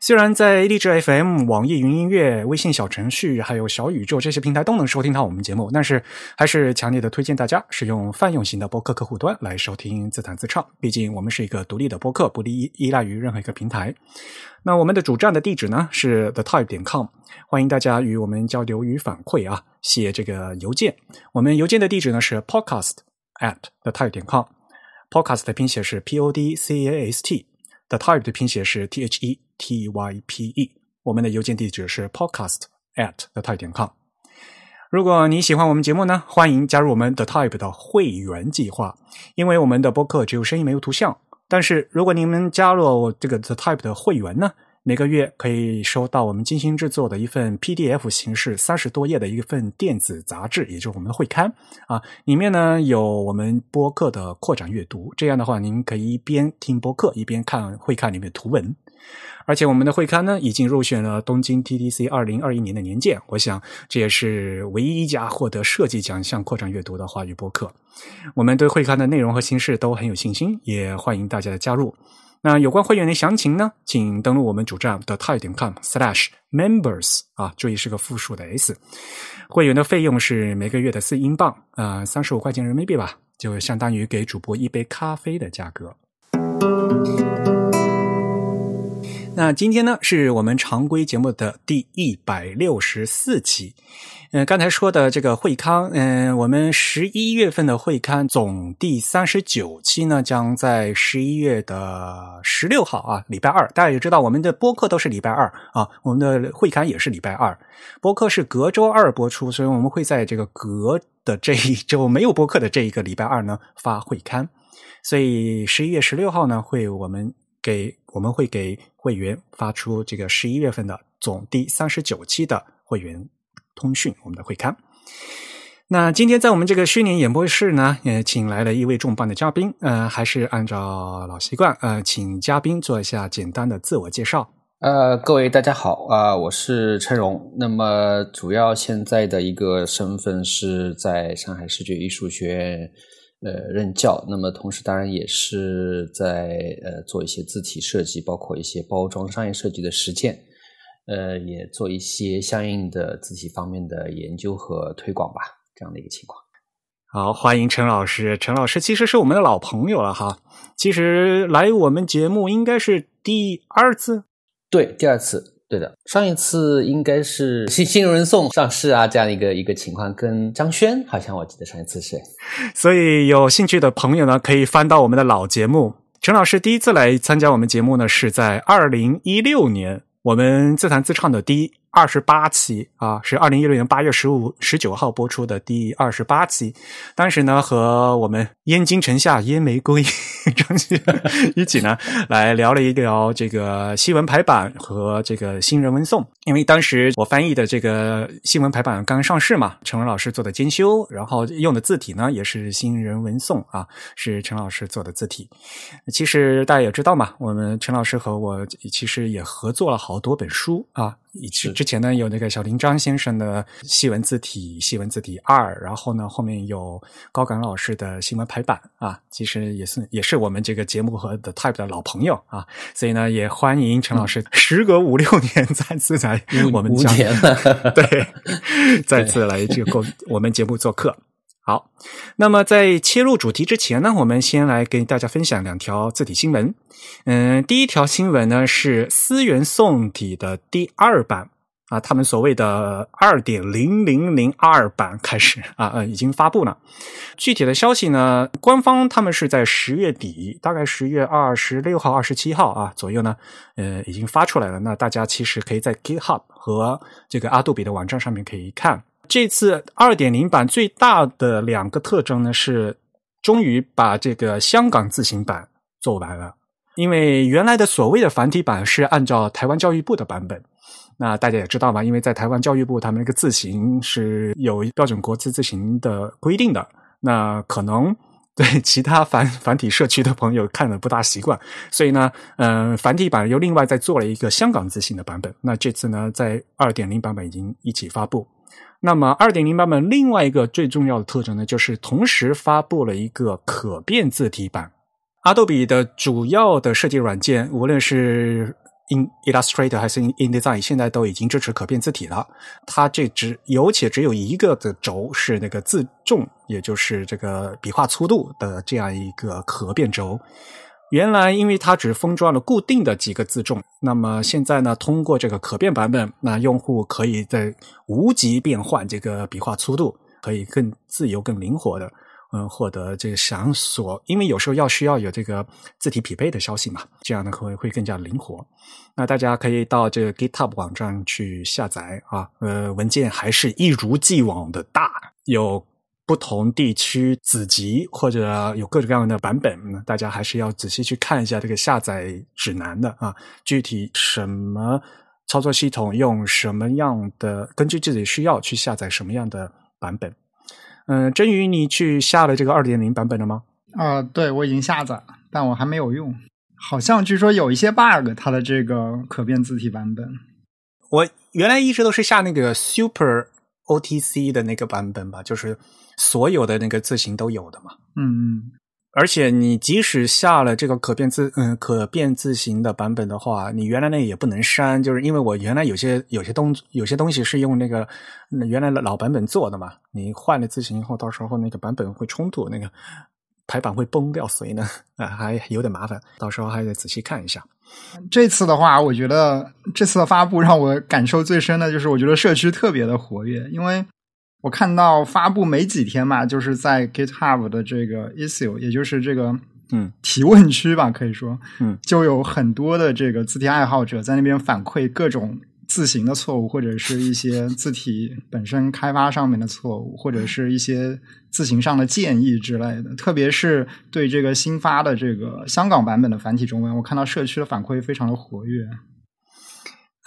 虽然在荔枝 FM、网易云音乐、微信小程序还有小宇宙这些平台都能收听到我们节目，但是还是强烈的推荐大家使用泛用型的播客客户端来收听自弹自唱。毕竟我们是一个独立的播客，不依依赖于任何一个平台。那我们的主站的地址呢是 the type 点 com，欢迎大家与我们交流与反馈啊，写这个邮件。我们邮件的地址呢是 podcast at the type 点 com，podcast 的拼写是 p o d c a s t The type 的拼写是 t h e。t y p e，我们的邮件地址是 podcast at the type 点 com。如果你喜欢我们节目呢，欢迎加入我们 The type 的会员计划。因为我们的播客只有声音没有图像，但是如果你们加入这个 the type 的会员呢，每个月可以收到我们精心制作的一份 PDF 形式三十多页的一份电子杂志，也就是我们的会刊啊。里面呢有我们播客的扩展阅读，这样的话您可以一边听播客一边看会刊里面的图文。而且我们的会刊呢，已经入选了东京 TDC 二零二一年的年鉴。我想这也是唯一一家获得设计奖项扩展阅读的华语播客。我们对会刊的内容和形式都很有信心，也欢迎大家的加入。那有关会员的详情呢，请登录我们主站的 type 点 com/slash members 啊，注意是个复数的 s。会员的费用是每个月的四英镑呃，三十五块钱人民币吧，就相当于给主播一杯咖啡的价格。那今天呢，是我们常规节目的第一百六十四期。嗯，刚才说的这个会刊，嗯，我们十一月份的会刊总第三十九期呢，将在十一月的十六号啊，礼拜二。大家也知道，我们的播客都是礼拜二啊，我们的会刊也是礼拜二。播客是隔周二播出，所以我们会在这个隔的这一周没有播客的这一个礼拜二呢发会刊。所以十一月十六号呢，会我们给我们会给。会员发出这个十一月份的总第三十九期的会员通讯，我们的会刊。那今天在我们这个虚拟演播室呢，也请来了一位重磅的嘉宾。呃，还是按照老习惯，呃，请嘉宾做一下简单的自我介绍。呃，各位大家好啊，我是陈荣。那么主要现在的一个身份是在上海视觉艺术学院。呃，任教，那么同时当然也是在呃做一些字体设计，包括一些包装商业设计的实践，呃，也做一些相应的字体方面的研究和推广吧，这样的一个情况。好，欢迎陈老师。陈老师其实是我们的老朋友了哈，其实来我们节目应该是第二次，对，第二次。对的，上一次应该是新新人送上市啊，这样一个一个情况，跟张轩好像我记得上一次是。所以有兴趣的朋友呢，可以翻到我们的老节目。陈老师第一次来参加我们节目呢，是在二零一六年，我们自弹自唱的第一。二十八期啊，是二零一六年八月十五、十九号播出的第二十八期。当时呢，和我们燕京城下燕玫瑰张旭一起呢，来聊了一聊这个新闻排版和这个新人文颂。因为当时我翻译的这个新闻排版刚上市嘛，陈文老师做的兼修，然后用的字体呢也是新人文颂啊，是陈老师做的字体。其实大家也知道嘛，我们陈老师和我其实也合作了好多本书啊。之之前呢，有那个小林张先生的细文字体，细文字体二，然后呢，后面有高岗老师的新闻排版啊，其实也是也是我们这个节目和 The Type 的老朋友啊，所以呢，也欢迎陈老师，时隔五六 年再次来我们家，对，再次来这个我们节目做客。好，那么在切入主题之前呢，我们先来给大家分享两条字体新闻。嗯，第一条新闻呢是思源宋体的第二版啊，他们所谓的二点零零零二版开始啊，呃，已经发布了。具体的消息呢，官方他们是在十月底，大概十月二十六号、二十七号啊左右呢，呃，已经发出来了。那大家其实可以在 GitHub 和这个阿杜比的网站上面可以看。这次二点零版最大的两个特征呢，是终于把这个香港字形版做完了。因为原来的所谓的繁体版是按照台湾教育部的版本，那大家也知道嘛，因为在台湾教育部他们那个字形是有标准国字字形的规定的，那可能。对其他繁繁体社区的朋友看的不大习惯，所以呢，嗯，繁体版又另外再做了一个香港字形的版本。那这次呢，在二点零版本已经一起发布。那么二点零版本另外一个最重要的特征呢，就是同时发布了一个可变字体版。阿杜比的主要的设计软件，无论是 In Illustrator 还是 InDesign，现在都已经支持可变字体了。它这只有且只有一个的轴是那个字重，也就是这个笔画粗度的这样一个可变轴。原来因为它只封装了固定的几个字重，那么现在呢，通过这个可变版本，那用户可以在无极变换这个笔画粗度，可以更自由、更灵活的。嗯，获得这个想索，因为有时候要需要有这个字体匹配的消息嘛，这样呢会会更加灵活。那大家可以到这个 GitHub 网站去下载啊，呃，文件还是一如既往的大，有不同地区子集或者有各种各样的版本，大家还是要仔细去看一下这个下载指南的啊，具体什么操作系统用什么样的，根据自己需要去下载什么样的版本。嗯，真宇，你去下了这个二点零版本了吗？啊，对，我已经下载了，但我还没有用。好像据说有一些 bug，它的这个可变字体版本。我原来一直都是下那个 Super OTC 的那个版本吧，就是所有的那个字形都有的嘛。嗯嗯。而且你即使下了这个可变字嗯可变字形的版本的话，你原来那也不能删，就是因为我原来有些有些东有些东西是用那个原来的老版本做的嘛。你换了字形以后，到时候那个版本会冲突，那个排版会崩掉，所以呢啊还有点麻烦，到时候还得仔细看一下。这次的话，我觉得这次的发布让我感受最深的就是，我觉得社区特别的活跃，因为。我看到发布没几天嘛，就是在 GitHub 的这个 issue，也就是这个嗯提问区吧，可以说嗯，就有很多的这个字体爱好者在那边反馈各种字形的错误，或者是一些字体本身开发上面的错误，或者是一些字形上的建议之类的。特别是对这个新发的这个香港版本的繁体中文，我看到社区的反馈非常的活跃。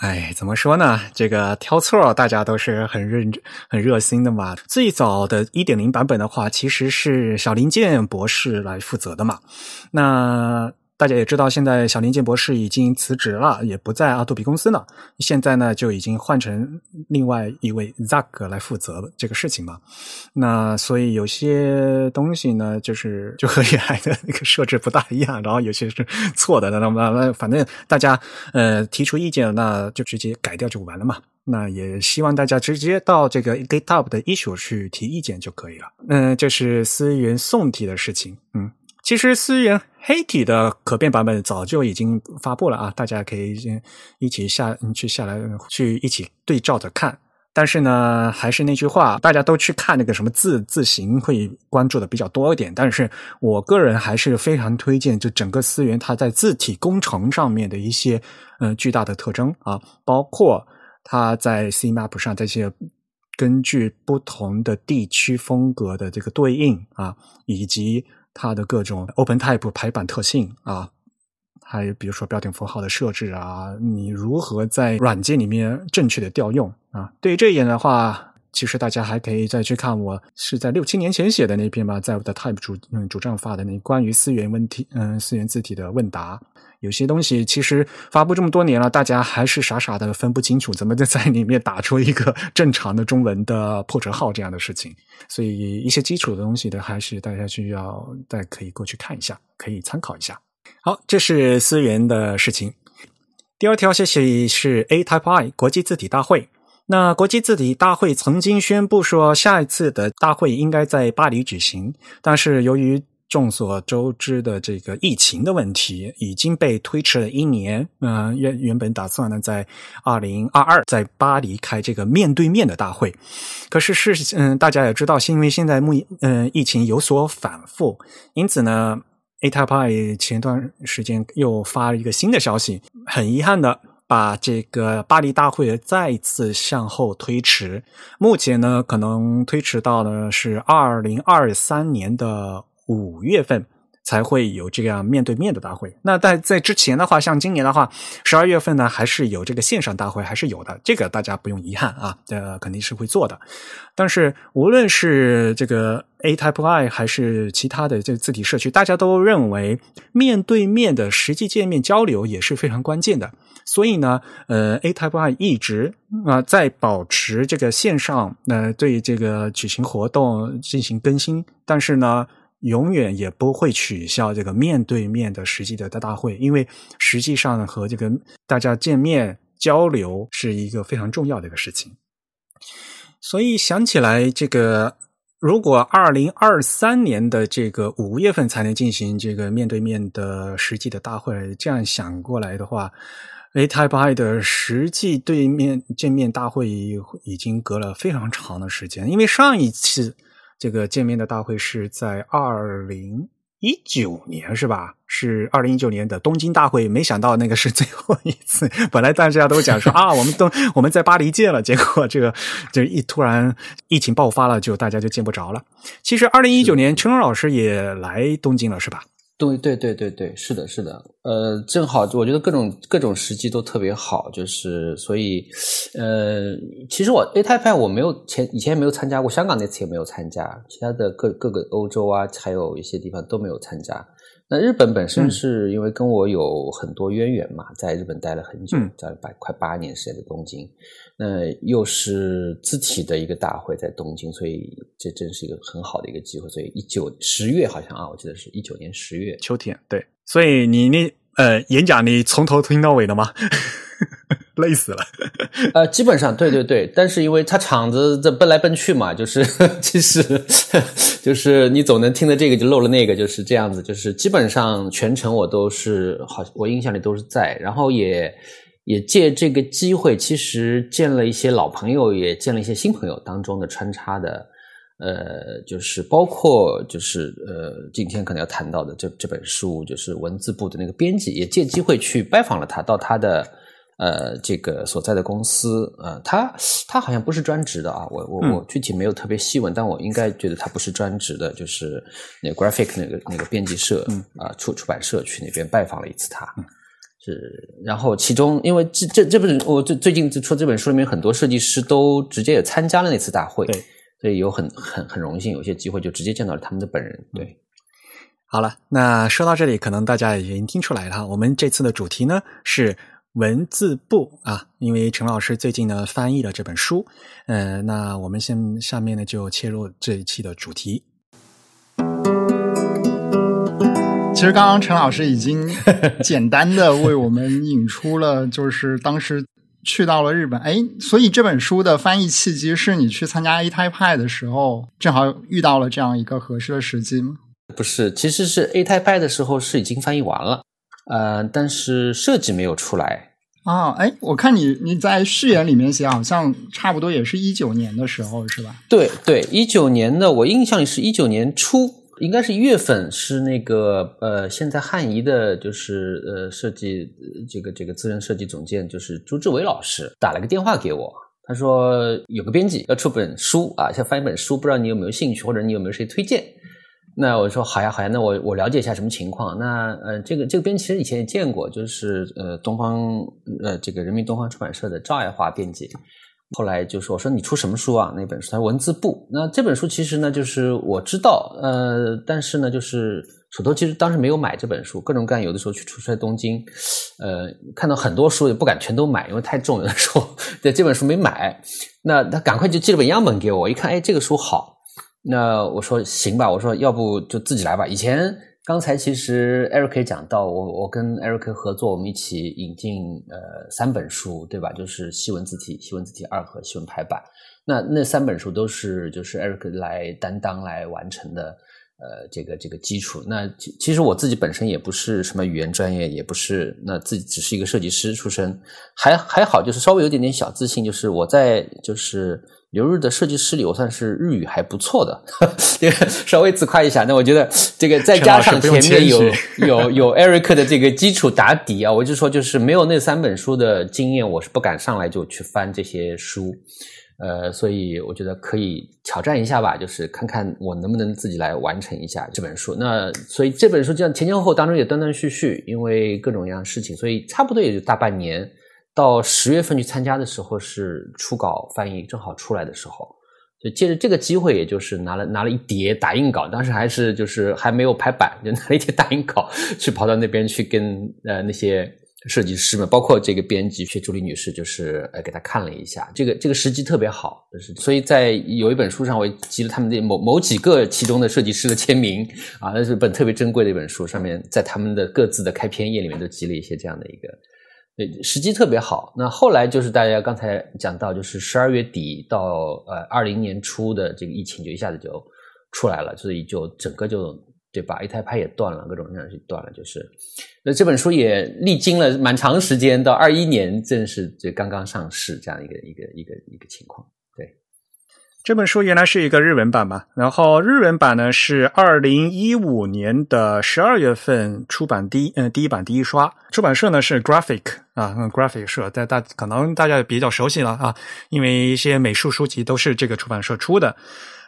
哎，怎么说呢？这个挑错，大家都是很认真、很热心的嘛。最早的一点零版本的话，其实是小林健博士来负责的嘛。那。大家也知道，现在小林健博士已经辞职了，也不在阿杜比公司了。现在呢，就已经换成另外一位 Zack 来负责这个事情嘛。那所以有些东西呢，就是就和原来的那个设置不大一样，然后有些是错的。那那那反正大家呃提出意见，那就直接改掉就完了嘛。那也希望大家直接到这个 GitHub 的 issue 去提意见就可以了。嗯，这是思源宋体的事情。嗯。其实思源黑体的可变版本早就已经发布了啊，大家可以先一起下去下来去一起对照着看。但是呢，还是那句话，大家都去看那个什么字字形会关注的比较多一点。但是我个人还是非常推荐，就整个思源它在字体工程上面的一些呃巨大的特征啊，包括它在 CMap 上这些根据不同的地区风格的这个对应啊，以及。它的各种 OpenType 排版特性啊，还有比如说标点符号的设置啊，你如何在软件里面正确的调用啊？对于这一点的话，其实大家还可以再去看我是在六七年前写的那篇吧，在我的 Type 主嗯主站发的那关于思源问题嗯思源字体的问答。有些东西其实发布这么多年了，大家还是傻傻的分不清楚怎么在里面打出一个 正常的中文的破折号这样的事情。所以一些基础的东西的，还是大家需要再可以过去看一下，可以参考一下。好，这是思源的事情。第二条消息是 A Type I 国际字体大会。那国际字体大会曾经宣布说，下一次的大会应该在巴黎举行，但是由于众所周知的这个疫情的问题已经被推迟了一年。嗯，原原本打算呢在二零二二在巴黎开这个面对面的大会，可是是嗯大家也知道，是因为现在目嗯疫情有所反复，因此呢，A Type I 前段时间又发了一个新的消息，很遗憾的把这个巴黎大会再次向后推迟，目前呢可能推迟到的是二零二三年的。五月份才会有这样面对面的大会。那在在之前的话，像今年的话，十二月份呢，还是有这个线上大会，还是有的。这个大家不用遗憾啊，呃，肯定是会做的。但是无论是这个 A Type I 还是其他的这个字体社区，大家都认为面对面的实际见面交流也是非常关键的。所以呢，呃，A Type I 一直啊在保持这个线上，呃，对这个举行活动进行更新，但是呢。永远也不会取消这个面对面的实际的大会，因为实际上和这个大家见面交流是一个非常重要的一个事情。所以想起来，这个如果二零二三年的这个五月份才能进行这个面对面的实际的大会，这样想过来的话，A Type I 的实际对面见面大会已经隔了非常长的时间，因为上一次。这个见面的大会是在二零一九年，是吧？是二零一九年的东京大会。没想到那个是最后一次。本来大家都讲说啊，我们都 我们在巴黎见了，结果这个就一突然疫情爆发了，就大家就见不着了。其实二零一九年，陈龙老师也来东京了，是吧？对对对对对，是的，是的，呃，正好我觉得各种各种时机都特别好，就是所以，呃，其实我 A Type 我没有前以前没有参加过，香港那次也没有参加，其他的各各个欧洲啊，还有一些地方都没有参加。那日本本身是因为跟我有很多渊源嘛，在日本待了很久，在八快八年时间的东京。那又是字体的一个大会，在东京，所以这真是一个很好的一个机会。所以一九十月好像啊，我记得是一九年十月秋天。对，所以你那呃演讲你从头听到尾的吗？累死了。呃，基本上对对对，但是因为他场子这奔来奔去嘛，就是 其实就是你总能听的这个就漏了那个，就是这样子。就是基本上全程我都是好，我印象里都是在，然后也。也借这个机会，其实见了一些老朋友，也见了一些新朋友当中的穿插的，呃，就是包括就是呃，今天可能要谈到的这这本书，就是文字部的那个编辑，也借机会去拜访了他，到他的呃这个所在的公司，呃，他他好像不是专职的啊，我我我具体没有特别细问，但我应该觉得他不是专职的，就是那个 graphic 那个那个编辑社啊出出版社去那边拜访了一次他。是，然后其中因为这这这本我最最近出这本书里面很多设计师都直接也参加了那次大会，对，所以有很很很荣幸，有些机会就直接见到了他们的本人。对，好了，那说到这里，可能大家已经听出来了，我们这次的主题呢是文字部啊，因为陈老师最近呢翻译了这本书，呃，那我们先下面呢就切入这一期的主题。其实刚刚陈老师已经 简单的为我们引出了，就是当时去到了日本，哎，所以这本书的翻译契机是你去参加 A Type 的时候，正好遇到了这样一个合适的时机吗？不是，其实是 A Type 的时候是已经翻译完了，呃，但是设计没有出来啊。哎，我看你你在序言里面写，好像差不多也是一九年的时候，是吧？对对，一九年的，我印象里是一九年初。应该是一月份，是那个呃，现在汉仪的，就是呃，设计这个这个资深设计总监，就是朱志伟老师打了个电话给我，他说有个编辑要出本书啊，想翻一本书，不知道你有没有兴趣，或者你有没有谁推荐？那我说好呀好呀，那我我了解一下什么情况。那呃，这个这个编辑其实以前也见过，就是呃，东方呃这个人民东方出版社的赵爱华编辑。后来就说：“我说你出什么书啊？那本书他说文字部。那这本书其实呢，就是我知道，呃，但是呢，就是手头其实当时没有买这本书。各种各样，有的时候去出差东京，呃，看到很多书也不敢全都买，因为太重。有的时候对这本书没买，那他赶快就寄了本样本给我。一看，哎，这个书好。那我说行吧，我说要不就自己来吧。以前。刚才其实 Eric 也讲到，我我跟 Eric 合作，我们一起引进呃三本书，对吧？就是西文字体、西文字体二和西文排版。那那三本书都是就是 Eric 来担当来完成的，呃，这个这个基础。那其其实我自己本身也不是什么语言专业，也不是那自己只是一个设计师出身，还还好，就是稍微有点点小自信，就是我在就是。留日的设计师里，我算是日语还不错的，这个 稍微自夸一下。那我觉得这个再加上前面有有有 Eric 的这个基础打底啊，我就说就是没有那三本书的经验，我是不敢上来就去翻这些书。呃，所以我觉得可以挑战一下吧，就是看看我能不能自己来完成一下这本书。那所以这本书这样前前后后当中也断断续续，因为各种各样事情，所以差不多也就大半年。到十月份去参加的时候是初稿翻译正好出来的时候，就借着这个机会，也就是拿了拿了一叠打印稿，当时还是就是还没有排版，就拿了一叠打印稿去跑到那边去跟呃那些。设计师们，包括这个编辑薛朱丽女士，就是呃给她看了一下，这个这个时机特别好，就是所以在有一本书上，我集了他们的某某几个其中的设计师的签名啊，那是本特别珍贵的一本书，上面在他们的各自的开篇页里面都集了一些这样的一个，对时机特别好。那后来就是大家刚才讲到，就是十二月底到呃二零年初的这个疫情就一下子就出来了，所以就整个就。对吧？一台拍也断了，各种各样西断了，就是。那这本书也历经了蛮长时间，到二一年正式就刚刚上市，这样一个一个一个一个情况。对，这本书原来是一个日文版嘛，然后日文版呢是二零一五年的十二月份出版第一，嗯，第一版第一刷，出版社呢是 Graphic 啊，Graphic 社，在大可能大家比较熟悉了啊，因为一些美术书籍都是这个出版社出的。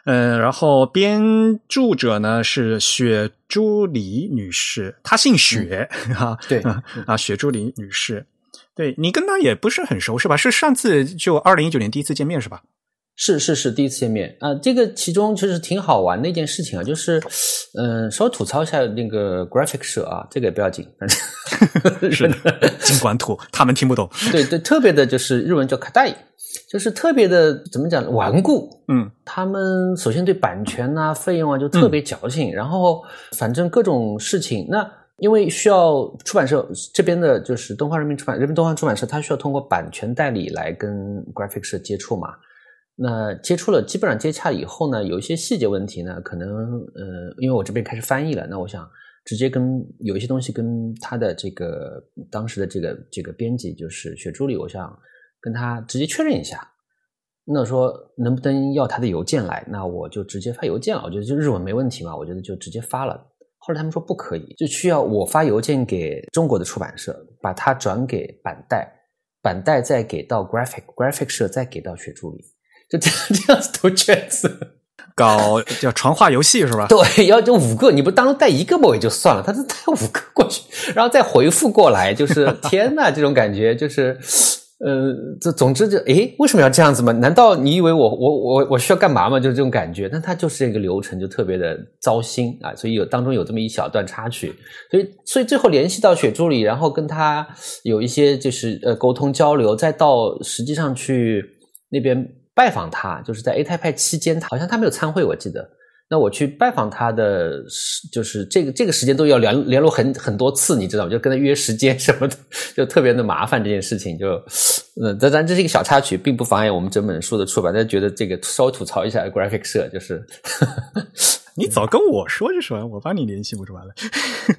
嗯，然后编著者呢是雪朱里女士，她姓雪啊，对啊，雪朱里女士，对你跟她也不是很熟是吧？是上次就二零一九年第一次见面是吧？是是是，第一次见面啊，这个其中其实挺好玩的一件事情啊，就是嗯，稍微吐槽一下那个 graphic 社啊，这个也不要紧，反正 是的，尽管吐，他们听不懂。对对，特别的就是日文叫卡带。就是特别的怎么讲顽固，嗯，他们首先对版权啊、费用啊就特别矫情，然后反正各种事情，那因为需要出版社这边的，就是东方人民出版、人民东方出版社，它需要通过版权代理来跟 graphic 社接触嘛。那接触了，基本上接洽以后呢，有一些细节问题呢，可能呃，因为我这边开始翻译了，那我想直接跟有一些东西跟他的这个当时的这个这个编辑就是雪助理，我想。跟他直接确认一下，那说能不能要他的邮件来？那我就直接发邮件了。我觉得就日文没问题嘛，我觉得就直接发了。后来他们说不可以，就需要我发邮件给中国的出版社，把它转给板带，板带再给到 graphic graphic 社，再给到雪助理，就这样这样子投卷子，搞叫传话游戏是吧？对，要就五个，你不当中带一个嘛也就算了，他是带五个过去，然后再回复过来，就是 天呐，这种感觉就是。呃，这总之就诶，为什么要这样子嘛？难道你以为我我我我需要干嘛吗？就是这种感觉。但他就是这个流程，就特别的糟心啊！所以有当中有这么一小段插曲，所以所以最后联系到雪助理，然后跟他有一些就是呃沟通交流，再到实际上去那边拜访他，就是在 A 太派期间，好像他没有参会，我记得。那我去拜访他的，就是这个这个时间都要联联络很很多次，你知道吗？就跟他约时间什么的，就特别的麻烦。这件事情就，嗯，但但这是一个小插曲，并不妨碍我们整本书的出版。但觉得这个稍微吐槽一下 graphic 社，就是。你早跟我说就说，我帮你联系不就完了？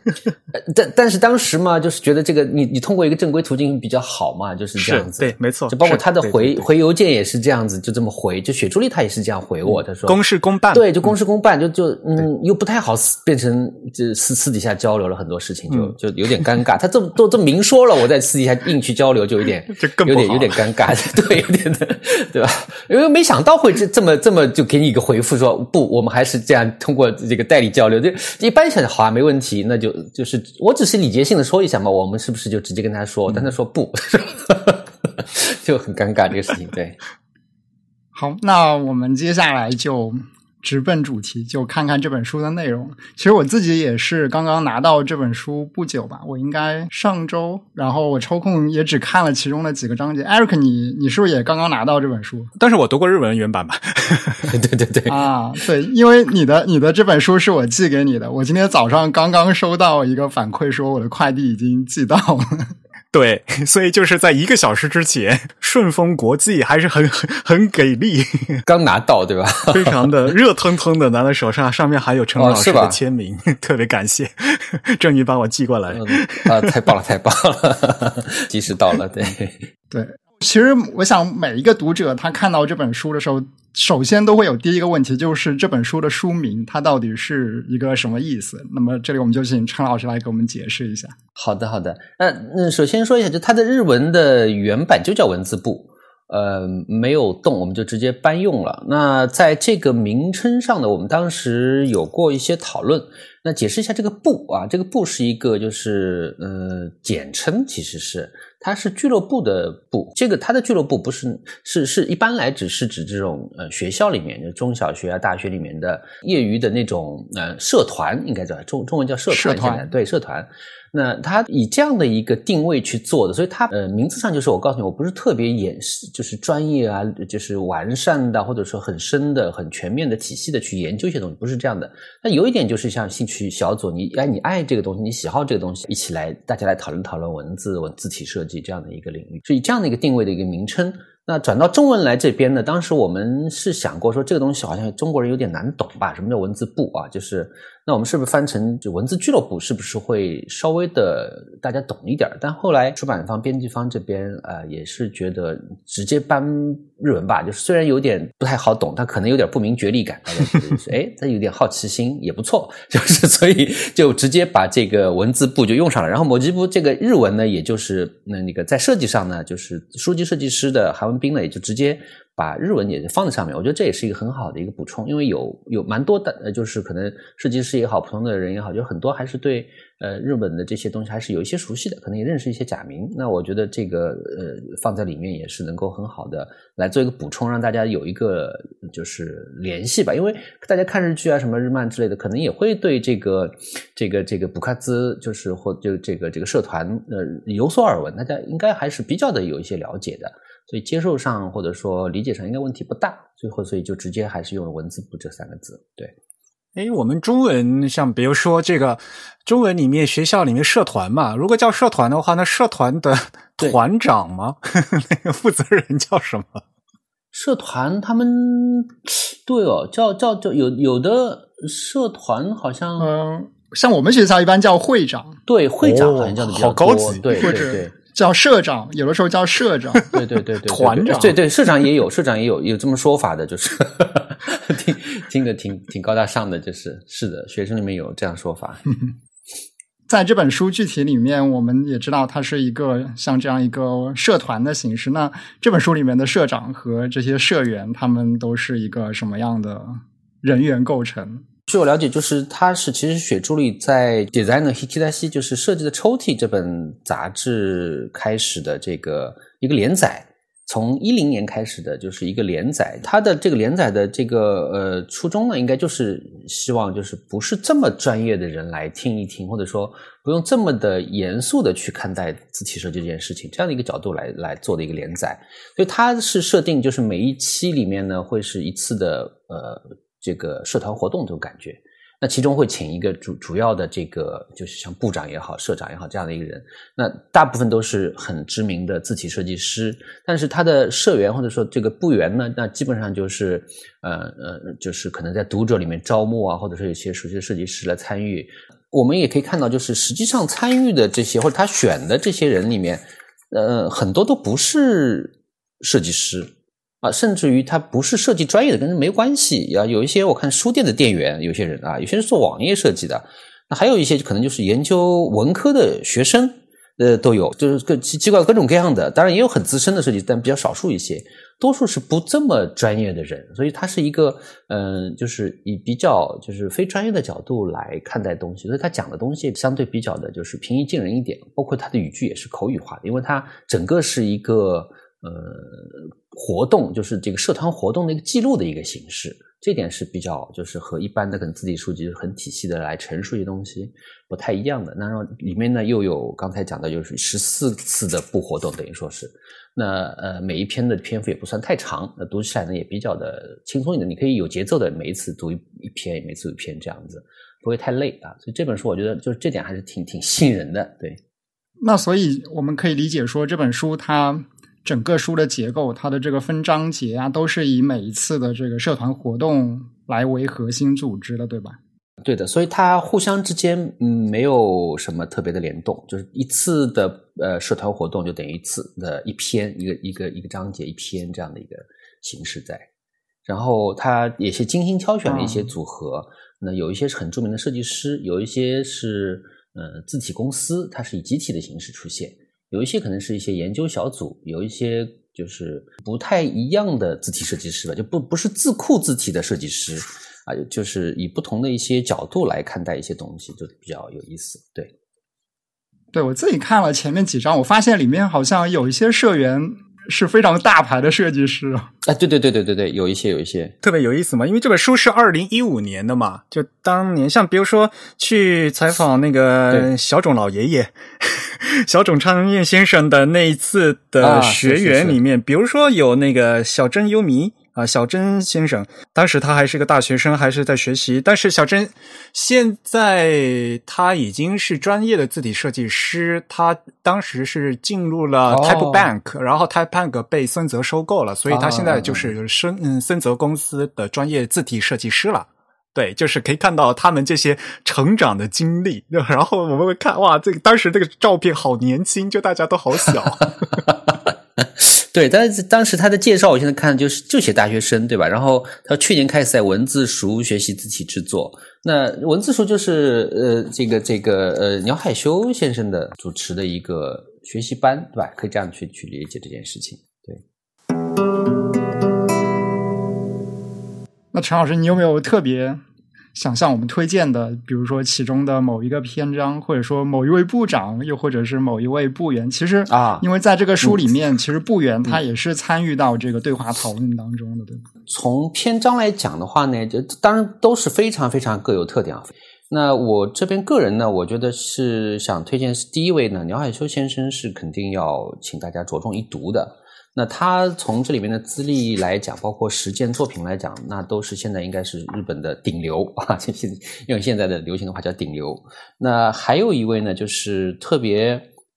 但但是当时嘛，就是觉得这个你你通过一个正规途径比较好嘛，就是这样子。对，没错。就包括他的回回邮件也是这样子，就这么回。就雪朱莉她也是这样回我，他说公事公办。对，就公事公办，就就嗯，又不太好变成就私私底下交流了很多事情，就就有点尴尬。他这么都这么明说了，我在私底下硬去交流，就有点 有点有点尴尬，对，有点的，对吧？因为没想到会这这么这么就给你一个回复说不，我们还是这样。通过这个代理交流，就一般想好啊，没问题，那就就是我只是礼节性的说一下嘛，我们是不是就直接跟他说？但他说不，就很尴尬这个事情。对，好，那我们接下来就。直奔主题，就看看这本书的内容。其实我自己也是刚刚拿到这本书不久吧，我应该上周，然后我抽空也只看了其中的几个章节。Eric，你你是不是也刚刚拿到这本书？但是我读过日文原版吧？对对对啊，对，因为你的你的这本书是我寄给你的，我今天早上刚刚收到一个反馈，说我的快递已经寄到了。对，所以就是在一个小时之前，顺丰国际还是很很很给力，刚拿到对吧？非常的热腾腾的拿在手上，上面还有陈老师的签名，特别感谢，终于把我寄过来啊！太棒了，太棒了，及时到了，对对。其实我想，每一个读者他看到这本书的时候。首先都会有第一个问题，就是这本书的书名它到底是一个什么意思？那么这里我们就请陈老师来给我们解释一下。好的，好的。那那首先说一下，就它的日文的原版就叫文字部呃没有动，我们就直接搬用了。那在这个名称上呢，我们当时有过一些讨论。那解释一下这个部啊，这个部是一个就是呃简称，其实是它是俱乐部的部。这个它的俱乐部不是是是一般来指是指这种呃学校里面就中小学啊大学里面的业余的那种呃社团，应该叫中中文叫社团，对社团。那他以这样的一个定位去做的，所以他呃名字上就是我告诉你，我不是特别演示，就是专业啊，就是完善的，或者说很深的、很全面的体系的去研究一些东西，不是这样的。那有一点就是像兴趣小组，你哎你爱这个东西，你喜好这个东西，一起来大家来讨论讨论文字、文字体设计这样的一个领域，是以这样的一个定位的一个名称。那转到中文来这边呢？当时我们是想过说，这个东西好像中国人有点难懂吧？什么叫文字部啊？就是那我们是不是翻成就文字俱乐部？是不是会稍微的大家懂一点？但后来出版方、编辑方这边呃也是觉得直接搬日文吧，就是虽然有点不太好懂，但可能有点不明觉厉感，哎，他有点好奇心也不错，就是所以就直接把这个文字部就用上了。然后某吉部这个日文呢，也就是那那个在设计上呢，就是书籍设计师的韩文。斌呢，也就直接把日文也放在上面，我觉得这也是一个很好的一个补充，因为有有蛮多的，呃，就是可能设计师也好，普通的人也好，就很多还是对呃日本的这些东西还是有一些熟悉的，可能也认识一些假名。那我觉得这个呃放在里面也是能够很好的来做一个补充，让大家有一个就是联系吧。因为大家看日剧啊，什么日漫之类的，可能也会对这个这个这个补卡兹就是或就这个这个社团呃有所耳闻，大家应该还是比较的有一些了解的。所以接受上或者说理解上应该问题不大，最后所以就直接还是用了文字部这三个字。对，哎，我们中文像比如说这个中文里面学校里面社团嘛，如果叫社团的话，那社团的 团长吗？那个负责人叫什么？社团他们对哦，叫叫叫有有的社团好像嗯，像我们学校一般叫会长，对会长好像叫的比较高级，对对对。叫社长，有的时候叫社长，对对对对，团长，对对，社长也有，社长也有有这么说法的，就是 听听着挺挺高大上的，就是是的，学生里面有这样说法。在这本书具体里面，我们也知道它是一个像这样一个社团的形式。那这本书里面的社长和这些社员，他们都是一个什么样的人员构成？据我了解，就是他是其实雪朱里在《Designer Hitachi》就是设计的抽屉这本杂志开始的这个一个连载，从一零年开始的，就是一个连载。它的这个连载的这个呃初衷呢，应该就是希望就是不是这么专业的人来听一听，或者说不用这么的严肃的去看待字体设计这件事情，这样的一个角度来来做的一个连载。所以它是设定就是每一期里面呢会是一次的呃。这个社团活动这种感觉，那其中会请一个主主要的这个，就是像部长也好、社长也好这样的一个人。那大部分都是很知名的字体设计师，但是他的社员或者说这个部员呢，那基本上就是呃呃，就是可能在读者里面招募啊，或者说有些熟悉的设计师来参与。我们也可以看到，就是实际上参与的这些或者他选的这些人里面，呃，很多都不是设计师。啊，甚至于他不是设计专业的，跟人没关系。啊，有一些我看书店的店员，有些人啊，有些人做网页设计的，那还有一些可能就是研究文科的学生，呃，都有，就是各奇奇怪各种各样的。当然也有很资深的设计，但比较少数一些，多数是不这么专业的人。所以他是一个，嗯，就是以比较就是非专业的角度来看待东西，所以他讲的东西相对比较的就是平易近人一点，包括他的语句也是口语化的，因为他整个是一个。呃，活动就是这个社团活动的一个记录的一个形式，这点是比较就是和一般的可能字体书籍很体系的来陈述一些东西不太一样的。那里面呢又有刚才讲的，就是十四次的部活动，等于说是那呃每一篇的篇幅也不算太长，那读起来呢也比较的轻松一点，你可以有节奏的每一次读一一篇，每次一篇这样子，不会太累啊。所以这本书我觉得就是这点还是挺挺吸引人的。对，那所以我们可以理解说这本书它。整个书的结构，它的这个分章节啊，都是以每一次的这个社团活动来为核心组织的，对吧？对的，所以它互相之间嗯没有什么特别的联动，就是一次的呃社团活动就等于一次的一篇一个一个一个章节一篇这样的一个形式在。然后它也是精心挑选了一些组合，那有一些是很著名的设计师，有一些是呃字体公司，它是以集体的形式出现。有一些可能是一些研究小组，有一些就是不太一样的字体设计师吧，就不不是字库字体的设计师啊，就是以不同的一些角度来看待一些东西，就比较有意思。对，对我自己看了前面几张，我发现里面好像有一些社员是非常大牌的设计师啊。哎，对对对对对对，有一些有一些特别有意思嘛，因为这本书是二零一五年的嘛，就当年像比如说去采访那个小种老爷爷。小种昌彦先生的那一次的啊学是是是员里面，比如说有那个小镇优弥啊，小珍先生，当时他还是个大学生，还是在学习。但是小珍现在他已经是专业的字体设计师，他当时是进入了哦 Type Bank，、然后 Type Bank 被森泽收购了，所以他现在就是森嗯森泽公司的专业字体设计师了。对，就是可以看到他们这些成长的经历，然后我们会看哇，这个当时这个照片好年轻，就大家都好小。对，但是当时他的介绍，我现在看就是就写大学生，对吧？然后他去年开始在文字熟学习字体制作。那文字书就是呃，这个这个呃，鸟海修先生的主持的一个学习班，对吧？可以这样去去理解这件事情。对，那陈老师，你有没有特别想向我们推荐的，比如说其中的某一个篇章，或者说某一位部长，又或者是某一位部员？其实啊因为在这个书里面，其实部员他也是参与到这个对话讨论当中的，对吧？从篇章来讲的话呢，就当然都是非常非常各有特点啊。那我这边个人呢，我觉得是想推荐是第一位呢，鸟海修先生是肯定要请大家着重一读的。那他从这里面的资历来讲，包括实践作品来讲，那都是现在应该是日本的顶流 啊，现用现在的流行的话叫顶流。那还有一位呢，就是特别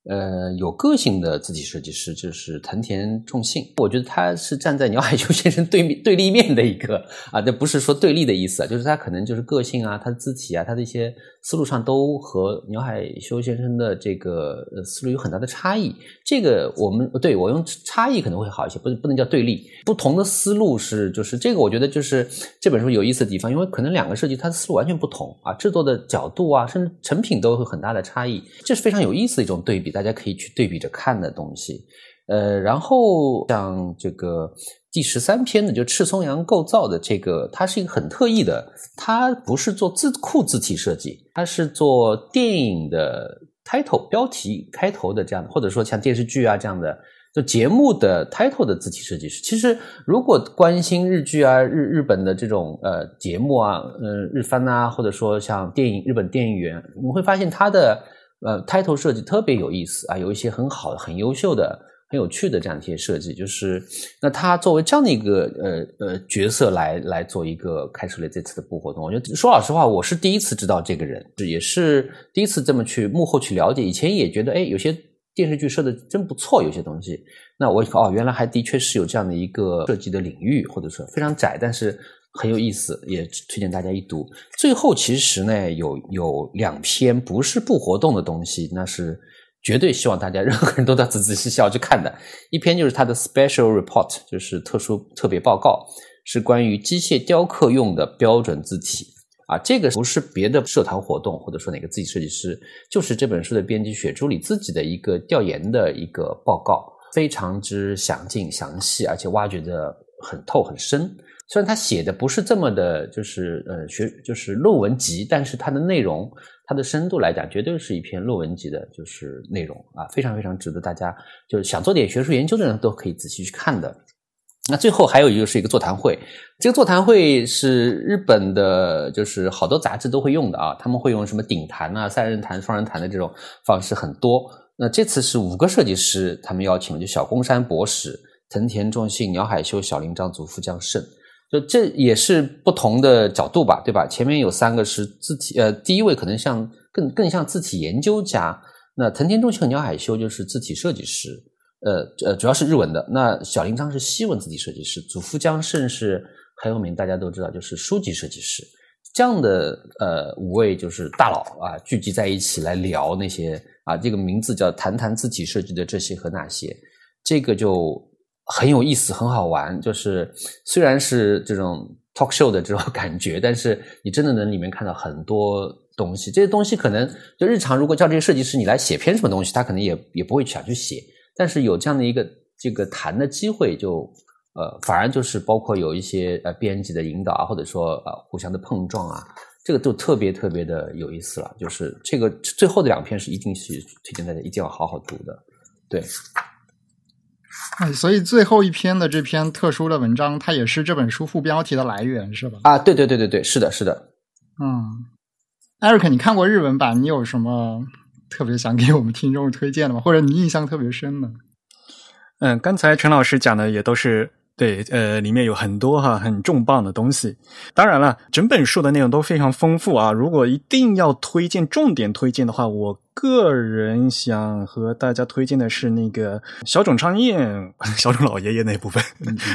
呃有个性的字体设计师，就是藤田重信。我觉得他是站在鸟海修先生对面对立面的一个啊，这不是说对立的意思啊，就是他可能就是个性啊，他的字体啊，他的一些思路上都和牛海修先生的这个呃思路有很大的差异。这个我们对我用差异可能会好一些，不不能叫对立。不同的思路是就是这个，我觉得就是这本书有意思的地方，因为可能两个设计它的思路完全不同啊，制作的角度啊，甚至成品都有很大的差异，这是非常有意思的一种对比，大家可以去对比着看的东西。呃，然后像这个第十三篇的，就赤松阳构造的这个，它是一个很特异的，它不是做字库字体设计，它是做电影的 title 标题开头的这样的，或者说像电视剧啊这样的。就节目的 title 的字体设计师，其实如果关心日剧啊、日日本的这种呃节目啊、嗯、日番啊，或者说像电影日本电影员，你会发现它的呃 title 设计特别有意思啊，有一些很好的、很优秀的、很有趣的这样一些设计。就是那他作为这样的一个呃呃角色来来做一个开始了这次的部活动，我觉得说老实话，我是第一次知道这个人，也是第一次这么去幕后去了解。以前也觉得哎有些。电视剧设的真不错，有些东西。那我哦，原来还的确是有这样的一个设计的领域，或者说非常窄，但是很有意思，也推荐大家一读。最后其实呢，有有两篇不是部活动的东西，那是绝对希望大家任何人都要仔仔细细要去看的。一篇就是他的 special report，就是特殊特别报告，是关于机械雕刻用的标准字体。啊，这个不是别的社团活动，或者说哪个字体设计师，就是这本书的编辑雪珠里自己的一个调研的一个报告，非常之详尽详细，而且挖掘的很透很深。虽然他写的不是这么的，就是呃学就是论文集，但是它的内容，它的深度来讲，绝对是一篇论文级的，就是内容啊，非常非常值得大家就是想做点学术研究的人都可以仔细去看的。那最后还有就是一个座谈会，这个座谈会是日本的，就是好多杂志都会用的啊，他们会用什么顶谈啊、三人谈、双人谈的这种方式很多。那这次是五个设计师，他们邀请了就小宫山博史、藤田重信、鸟海修、小林章祖、富江胜，就这也是不同的角度吧，对吧？前面有三个是字体，呃，第一位可能像更更像字体研究家，那藤田重信和鸟海修就是字体设计师。呃呃，主要是日文的。那小林章是西文字体设计师，祖父江胜是很有名，大家都知道，就是书籍设计师。这样的呃五位就是大佬啊，聚集在一起来聊那些啊，这个名字叫“谈谈字体设计的这些和那些”，这个就很有意思，很好玩。就是虽然是这种 talk show 的这种 感觉，但是你真的能里面看到很多东西。这些东西可能就日常如果叫这些设计师你来写篇什么东西，他可能也也不会想去写。但是有这样的一个这个谈的机会就呃，反而就是包括有一些呃编辑的引导啊，或者说呃互相的碰撞啊，这个都特别特别的有意思了。就是这个最后的两篇是一定是推荐大家一定要好好读的，对。哎，所以最后一篇的这篇特殊的文章，它也是这本书副标题的来源，是吧？啊，对对对对对，是的，是的。嗯，Eric，你看过日文版，你有什么特别想给我们听众推荐的吗？或者你印象特别深的？嗯，刚才陈老师讲的也都是。对，呃，里面有很多哈很重磅的东西。当然了，整本书的内容都非常丰富啊。如果一定要推荐重点推荐的话，我个人想和大家推荐的是那个小种昌彦、小种老爷爷那部分，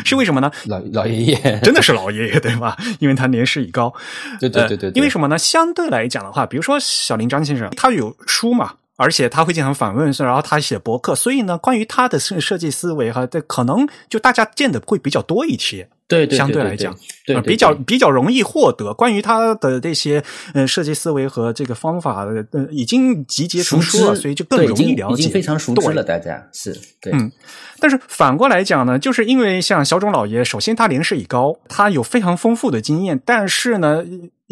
是为什么呢？老老爷爷真的是老爷爷对吧？因为他年事已高。对对对对。因为什么呢？相对来讲的话，比如说小林张先生，他有书嘛。而且他会经常访问，然后他写博客，所以呢，关于他的设设计思维哈，这可能就大家见的会比较多一些。对对，相对来讲，对比较比较容易获得关于他的这些呃设计思维和这个方法，呃，已经集结成书了，所以就更容易了解，已经非常熟知了。大家是对，嗯。但是反过来讲呢，就是因为像小种老爷，首先他年事已高，他有非常丰富的经验，但是呢，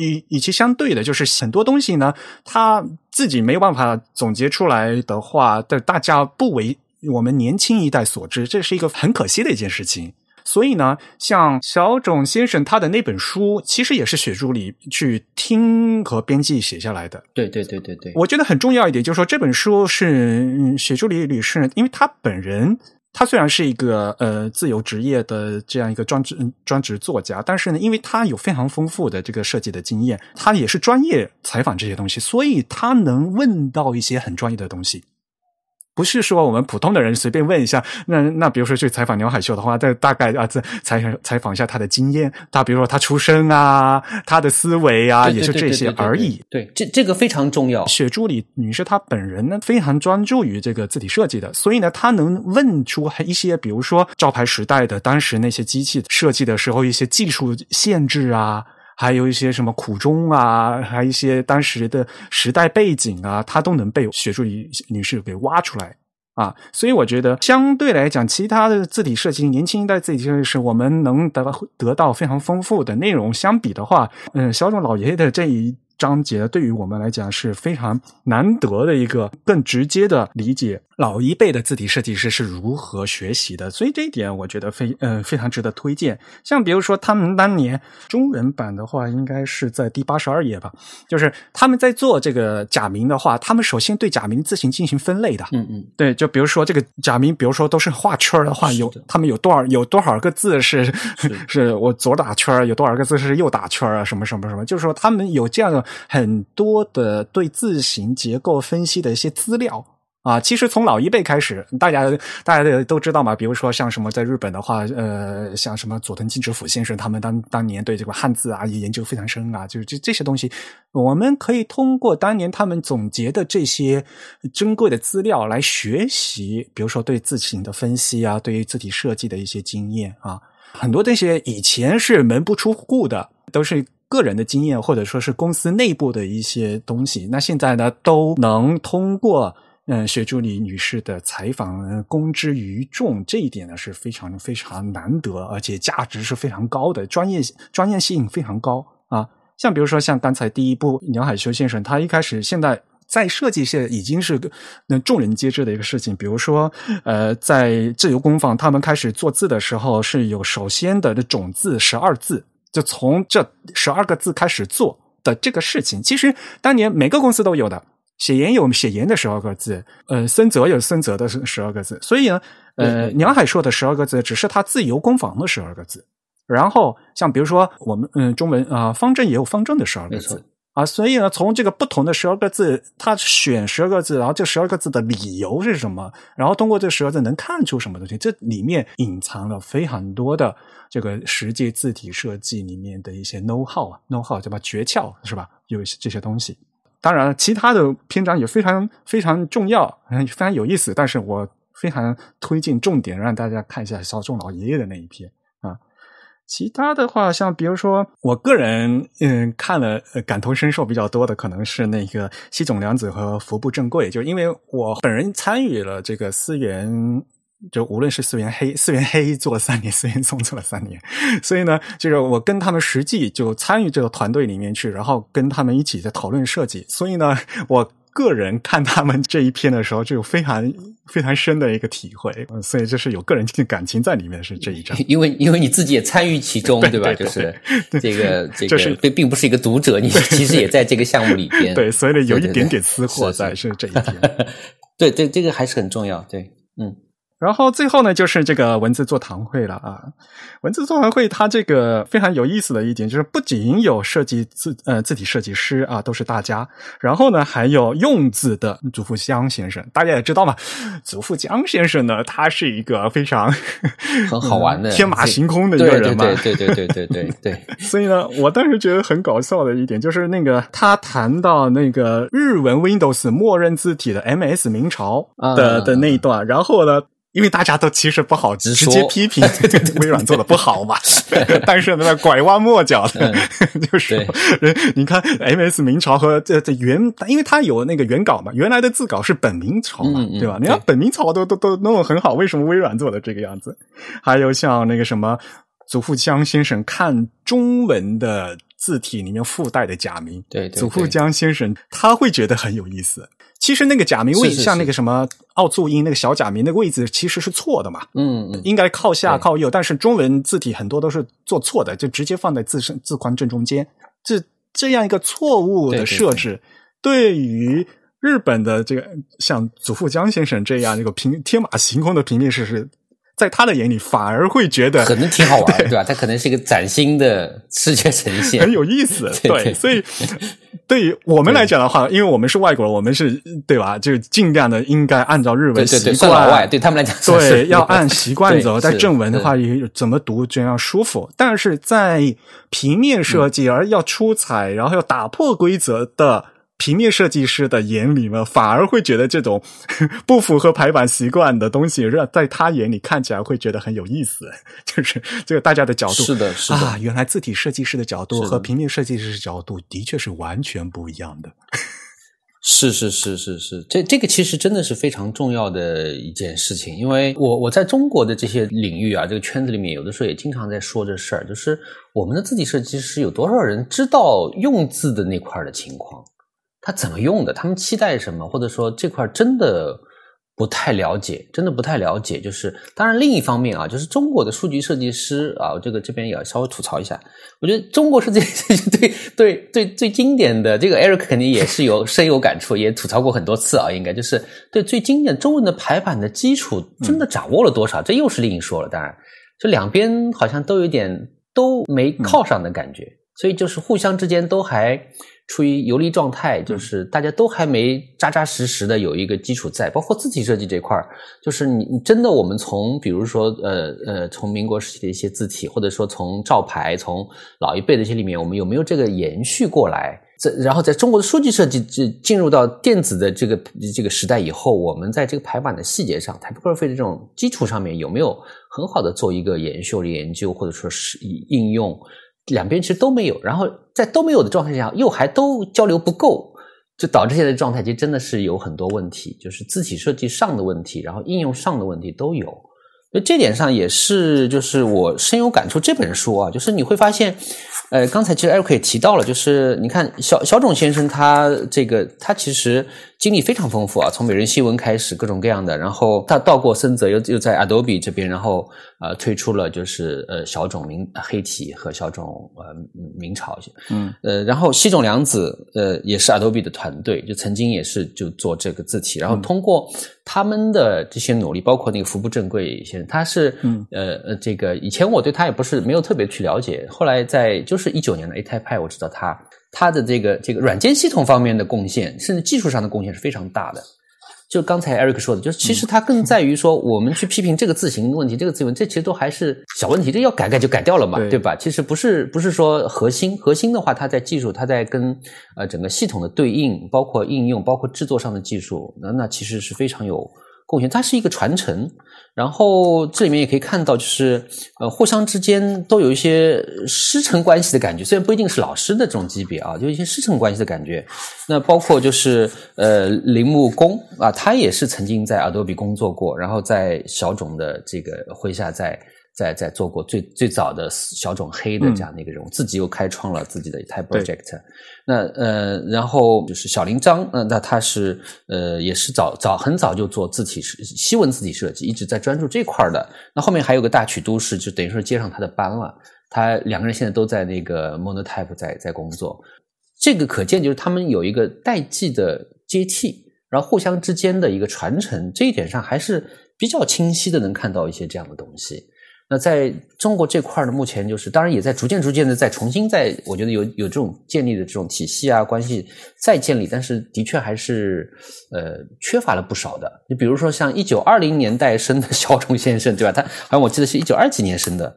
与与其相对的，就是很多东西呢，他自己没有办法总结出来的话，但大家不为我们年轻一代所知，这是一个很可惜的一件事情。所以呢，像小冢先生他的那本书，其实也是雪珠里去听和编辑写下来的。对对对对对，我觉得很重要一点就是说，这本书是雪珠里女士，因为她本人。他虽然是一个呃自由职业的这样一个专职专职作家，但是呢，因为他有非常丰富的这个设计的经验，他也是专业采访这些东西，所以他能问到一些很专业的东西。不是说我们普通的人随便问一下，那那比如说去采访刘海秀的话，这大概啊，这采采访一下他的经验，他比如说他出身啊，他的思维啊，也就这些而已。对，这这个非常重要。雪朱里女士她本人呢，非常专注于这个字体设计的，所以呢，她能问出一些，比如说招牌时代的当时那些机器设计的时候一些技术限制啊。还有一些什么苦衷啊，还有一些当时的时代背景啊，他都能被学术女士给挖出来啊。所以我觉得，相对来讲，其他的字体设计，年轻一代字体设计师，我们能得得到非常丰富的内容。相比的话，嗯，小众老爷爷的这一。章节对于我们来讲是非常难得的一个更直接的理解老一辈的字体设计师是如何学习的，所以这一点我觉得非呃非常值得推荐。像比如说他们当年中文版的话，应该是在第八十二页吧，就是他们在做这个假名的话，他们首先对假名字形进行分类的。嗯嗯，对，就比如说这个假名，比如说都是画圈的话，有他们有多少有多少个字是是我左打圈有多少个字是右打圈啊，什么什么什么，就是说他们有这样的。很多的对字形结构分析的一些资料啊，其实从老一辈开始，大家大家都知道嘛。比如说像什么在日本的话，呃，像什么佐藤金直辅先生，他们当当年对这个汉字啊也研究非常深啊。就是这这些东西，我们可以通过当年他们总结的这些珍贵的资料来学习，比如说对字形的分析啊，对于字体设计的一些经验啊，很多这些以前是门不出户的，都是。个人的经验，或者说是公司内部的一些东西，那现在呢，都能通过嗯薛助理女士的采访公之于众，这一点呢是非常非常难得，而且价值是非常高的，专业专业性非常高啊。像比如说像刚才第一部鸟海修先生，他一开始现在在设计界已经是那众人皆知的一个事情。比如说呃，在自由工坊他们开始做字的时候，是有首先的种字十二字。就从这十二个字开始做的这个事情，其实当年每个公司都有的。写研有写研的十二个字，呃，森泽有森泽的十十二个字。所以呢，呃，梁海说的十二个字只是他自由工坊的十二个字。然后像比如说我们嗯中文啊方正也有方正的十二个字啊。所以呢，从这个不同的十二个字，他选十二个字，然后这十二个字的理由是什么？然后通过这十二字能看出什么东西？这里面隐藏了非常多的。这个实际字体设计里面的一些 know how 啊，know how 对吧？诀窍是吧？有这些东西。当然，其他的篇章也非常非常重要，非常有意思。但是我非常推荐重点让大家看一下小仲老爷爷的那一篇。其他的话，像比如说，我个人嗯看了感同身受比较多的，可能是那个西冢良子和服部正贵，就因为我本人参与了这个思源。就无论是四元黑，四元黑做了三年，四元松做了三年，所以呢，就是我跟他们实际就参与这个团队里面去，然后跟他们一起在讨论设计，所以呢，我。个人看他们这一篇的时候，就有非常非常深的一个体会，所以就是有个人感情在里面是这一章。因为因为你自己也参与其中，对吧？就是这个这个，并并不是一个读者，你其实也在这个项目里边。对，所以呢，有一点点私货在是这一篇。对对，这个还是很重要。对，嗯。然后最后呢，就是这个文字座谈会了啊。文字座谈会它这个非常有意思的一点，就是不仅有设计字呃字体设计师啊，都是大家。然后呢，还有用字的祖父江先生，大家也知道嘛。祖父江先生呢，他是一个非常很好玩的天马行空的一个人嘛。对对对对对对对。所以呢，我当时觉得很搞笑的一点，就是那个他谈到那个日文 Windows 默认字体的 MS 明朝的的那一段，然后呢。因为大家都其实不好直接批评 微软做的不好嘛，但是呢，拐弯抹角的，就是人你看 MS 明朝和这这原，因为它有那个原稿嘛，原来的字稿是本明朝嘛，对吧？你看本明朝都都都弄得很好，为什么微软做的这个样子？还有像那个什么祖父江先生看中文的字体里面附带的假名，对祖父江先生他会觉得很有意思。其实那个假名位，像那个什么奥促音那个小假名那个位置其实是错的嘛，嗯，应该靠下靠右，但是中文字体很多都是做错的，就直接放在字身字框正中间，这这样一个错误的设置，对于日本的这个像祖父江先生这样一个平天马行空的平面设施。在他的眼里，反而会觉得可能挺好玩，对吧？他可能是一个崭新的视觉呈现，很有意思。对，所以 对于我们来讲的话，因为我们是外国人，我们是对吧？就尽量的应该按照日文习惯。老外对他们来讲，对要按习惯走。在正文的话，也怎么读这样舒服。但是在平面设计而要出彩，然后要打破规则的。平面设计师的眼里嘛，反而会觉得这种 不符合排版习惯的东西，让在他眼里看起来会觉得很有意思。就是这个大家的角度是的，是的啊，原来字体设计师的角度和平面设计师的角度的确是完全不一样的。是是是是是，这这个其实真的是非常重要的一件事情，因为我我在中国的这些领域啊，这个圈子里面，有的时候也经常在说这事儿，就是我们的字体设计师有多少人知道用字的那块的情况。他怎么用的？他们期待什么？或者说这块真的不太了解，真的不太了解。就是当然，另一方面啊，就是中国的数据设计师啊，这个这边也要稍微吐槽一下。我觉得中国设计师 对对对最经典的这个 Eric 肯定也是有深有感触，也吐槽过很多次啊。应该就是对最经典中文的排版的基础真的掌握了多少？这又是另一说了。当然，就两边好像都有点都没靠上的感觉，所以就是互相之间都还。处于游离状态，就是大家都还没扎扎实实的有一个基础在，包括字体设计这块儿，就是你你真的我们从比如说呃呃从民国时期的一些字体，或者说从照牌，从老一辈的一些里面，我们有没有这个延续过来？在然后在中国的数据设计进进入到电子的这个这个时代以后，我们在这个排版的细节上，typography 的这种基础上面有没有很好的做一个延续的研究，或者说是应用？两边其实都没有，然后在都没有的状态下，又还都交流不够，就导致现在状态其实真的是有很多问题，就是字体设计上的问题，然后应用上的问题都有。那这点上也是，就是我深有感触。这本书啊，就是你会发现，呃，刚才其实艾瑞克也提到了，就是你看小小种先生他这个他其实。经历非常丰富啊，从美人新闻开始，各种各样的，然后他到过森泽，又又在 Adobe 这边，然后呃推出了就是呃小种明黑体和小种呃明朝，嗯呃，然后西种良子呃也是 Adobe 的团队，就曾经也是就做这个字体，然后通过他们的这些努力，包括那个服部正贵先生，他是嗯呃呃这个以前我对他也不是没有特别去了解，后来在就是一九年的 A Type 派我知道他。它的这个这个软件系统方面的贡献，甚至技术上的贡献是非常大的。就刚才 Eric 说的，就是其实它更在于说，我们去批评这个字形的问题，这个字文，这其实都还是小问题，这要改改就改掉了嘛，对吧？其实不是不是说核心，核心的话，它在技术，它在跟呃整个系统的对应，包括应用，包括制作上的技术，那那其实是非常有。贡献，它是一个传承。然后这里面也可以看到，就是呃，互相之间都有一些师承关系的感觉，虽然不一定是老师的这种级别啊，就一些师承关系的感觉。那包括就是呃，铃木工啊，他也是曾经在 Adobe 工作过，然后在小种的这个麾下在。在在做过最最早的小种黑的这样的一个人物，自己又开创了自己的一台 project。那呃，然后就是小林章，呃，那他是呃也是早早很早就做字体设西文字体设计，一直在专注这块的。那后面还有个大曲都市，就等于说接上他的班了。他两个人现在都在那个 Monotype 在在工作，这个可见就是他们有一个代际的接替，然后互相之间的一个传承，这一点上还是比较清晰的，能看到一些这样的东西。那在中国这块呢，目前就是当然也在逐渐逐渐的在重新在，我觉得有有这种建立的这种体系啊关系再建立，但是的确还是呃缺乏了不少的。你比如说像一九二零年代生的小冢先生，对吧？他好像我记得是一九二几年生的，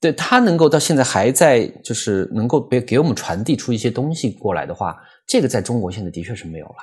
对他能够到现在还在，就是能够给给我们传递出一些东西过来的话，这个在中国现在的确是没有了，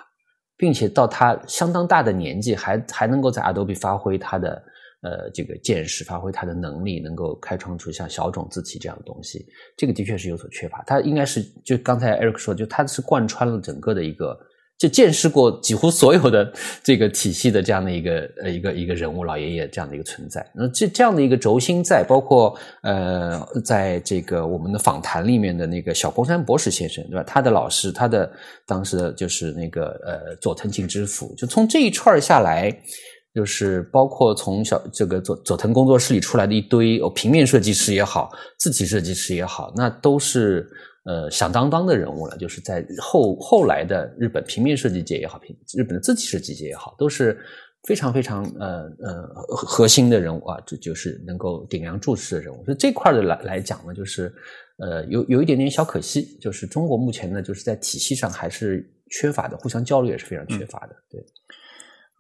并且到他相当大的年纪还还能够在 Adobe 发挥他的。呃，这个见识发挥他的能力，能够开创出像小种字体这样的东西，这个的确是有所缺乏。他应该是就刚才 Eric 说，就他是贯穿了整个的一个，就见识过几乎所有的这个体系的这样的一个呃一个一个人物老爷爷这样的一个存在。那这这样的一个轴心在，包括呃，在这个我们的访谈里面的那个小宫山博士先生，对吧？他的老师，他的当时的就是那个呃佐藤敬之辅，就从这一串下来。就是包括从小这个佐佐藤工作室里出来的一堆哦，平面设计师也好，字体设计师也好，那都是呃响当当的人物了。就是在后后来的日本平面设计界也好，平日本的字体设计界也好，都是非常非常呃呃核心的人物啊，这就是能够顶梁柱式的人物。所以这块的来来讲呢，就是呃有有一点点小可惜，就是中国目前呢，就是在体系上还是缺乏的，互相交流也是非常缺乏的，对。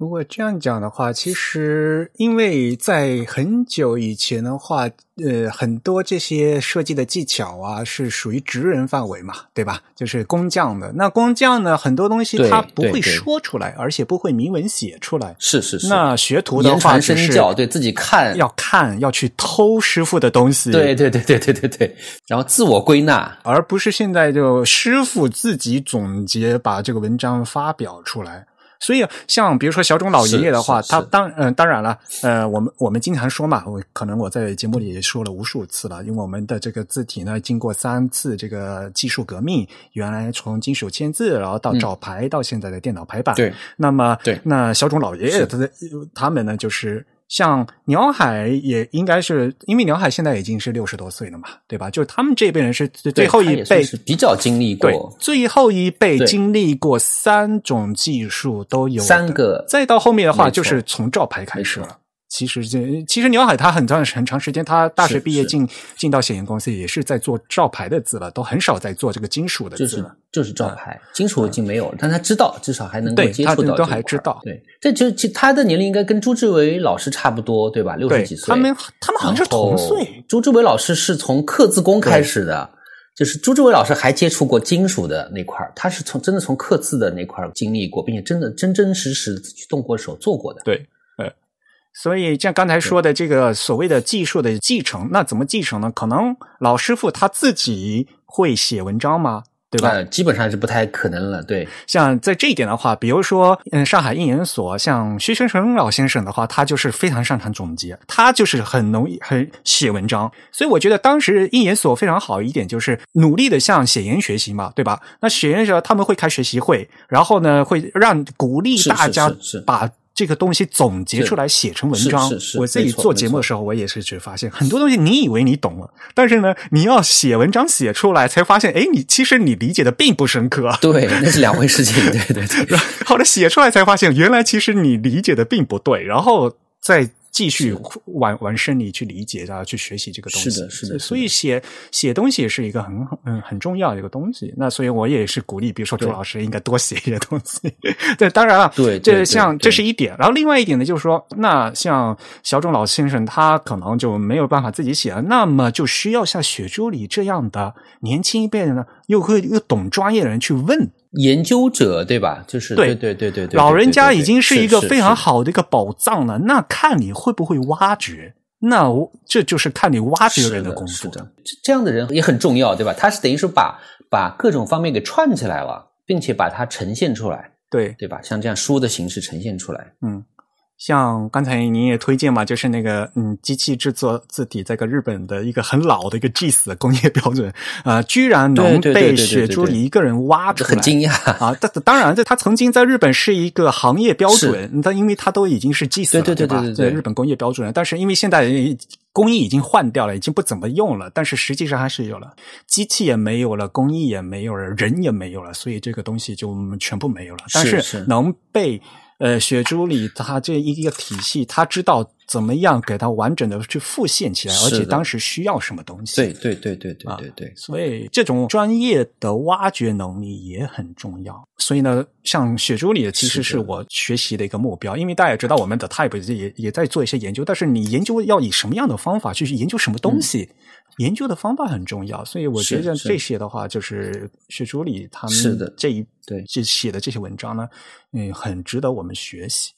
如果这样讲的话，其实因为在很久以前的话，呃，很多这些设计的技巧啊，是属于职人范围嘛，对吧？就是工匠的。那工匠呢，很多东西他不会说出来，而且不会明文写出来。是是是。那学徒的话，是对自己看，要看，要去偷师傅的东西。对对对对对对对。然后自我归纳，而不是现在就师傅自己总结，把这个文章发表出来。所以，像比如说小种老爷爷的话，他当嗯当然了，呃，我们我们经常说嘛，我可能我在节目里也说了无数次了，因为我们的这个字体呢，经过三次这个技术革命，原来从金属签字，然后到照排，到现在的电脑排版，对，那么对，那小种老爷爷他的他们呢，就是。像鸟海也应该是，因为鸟海现在已经是六十多岁了嘛，对吧？就是他们这辈人是最后一辈，是比较经历过，最后一辈经历过三种技术都有三个，再到后面的话就是从照牌开始了。其实这其实鸟海他很长很长时间，他大学毕业进进到显影公司也是在做照牌的字了，都很少在做这个金属的字了。就是照牌，金属已经没有了，但他知道，至少还能够接触到都还知道。对，这就其他的年龄应该跟朱志伟老师差不多，对吧？六十几岁，他们他们好像是同岁。朱志伟老师是从刻字工开始的，就是朱志伟老师还接触过金属的那块他是从真的从刻字的那块经历过，并且真的真真实实去动过手做过的。对。所以，像刚才说的这个所谓的技术的继承，那怎么继承呢？可能老师傅他自己会写文章吗？对吧？基本上是不太可能了。对，像在这一点的话，比如说，嗯，上海印研所，像薛学成老先生的话，他就是非常擅长总结，他就是很容易很写文章。所以我觉得当时印研所非常好一点，就是努力的向写研学习嘛，对吧？那写研时候他们会开学习会，然后呢，会让鼓励大家把。这个东西总结出来写成文章，我自己做节目的时候，我也是只发现很多东西，你以为你懂了，但是呢，你要写文章写出来，才发现，哎，你其实你理解的并不深刻。对，那是两回事情。对对对。后 来写出来才发现，原来其实你理解的并不对，然后再。继续往往深里去理解，然后去学习这个东西。是的，是的。所以写写东西是一个很嗯很重要的一个东西。那所以我也是鼓励，比如说周老师应该多写一些东西。对，当然了，对，这像这是一点。然后另外一点呢，就是说，那像小钟老先生，他可能就没有办法自己写了，那么就需要像雪珠里这样的年轻一辈的呢，又会又懂专业的人去问。研究者，对吧？就是对对对对对，老人家已经是是一个非常好的一个宝藏了，那看你会不会挖掘。那我这就是看你挖掘人是的工作。是的，这这样的人也很重要，对吧？他是等于是把把各种方面给串起来了，并且把它呈现出来，对，对吧？像这样书的形式呈现出来，嗯，像刚才您也推荐嘛，就是那个嗯，机器制作字体，这个日本的一个很老的一个 GIS 的工业标准，呃，居然能被雪珠一个人挖出来，很惊讶。啊，但当然，这它曾经在日本是一个行业标准，但因为它都已经是 GIS 了，对对对吧？对对对在日本工业标准了，但是因为现在工艺已经换掉了，已经不怎么用了，但是实际上还是有了，机器也没有了，工艺也没有了，人也没有了，所以这个东西就全部没有了。但是是能被呃雪珠里它这一个体系，它知道怎么样给它完整的去复现起来，而且当时需要什么东西。对对对对对啊对对，所以这种专业的挖掘能力也很重要。所以呢，像雪珠里其实是我学习的一个目标，因为大家也知道我们的 Type 也也在做一些研究，但是你研究要以什么样的方法去研究什么东西，研究的方法很重要。所以我觉得这些的话，就是雪珠里他们是的这一对这写的这些文章呢，嗯，很值得我们学习。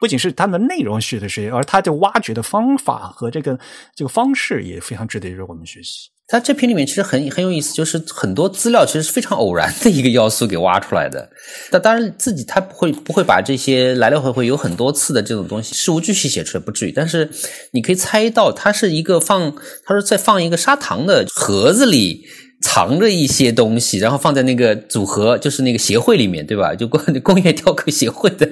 不仅是他们内容学的学习，而他的挖掘的方法和这个这个方式也非常值得我们学习。它这篇里面其实很很有意思，就是很多资料其实是非常偶然的一个要素给挖出来的。但当然自己他不会不会把这些来来回回有很多次的这种东西事无巨细写出来，不至于。但是你可以猜到，它是一个放，它是在放一个砂糖的盒子里。藏着一些东西，然后放在那个组合，就是那个协会里面，对吧？就工 工业雕刻协会的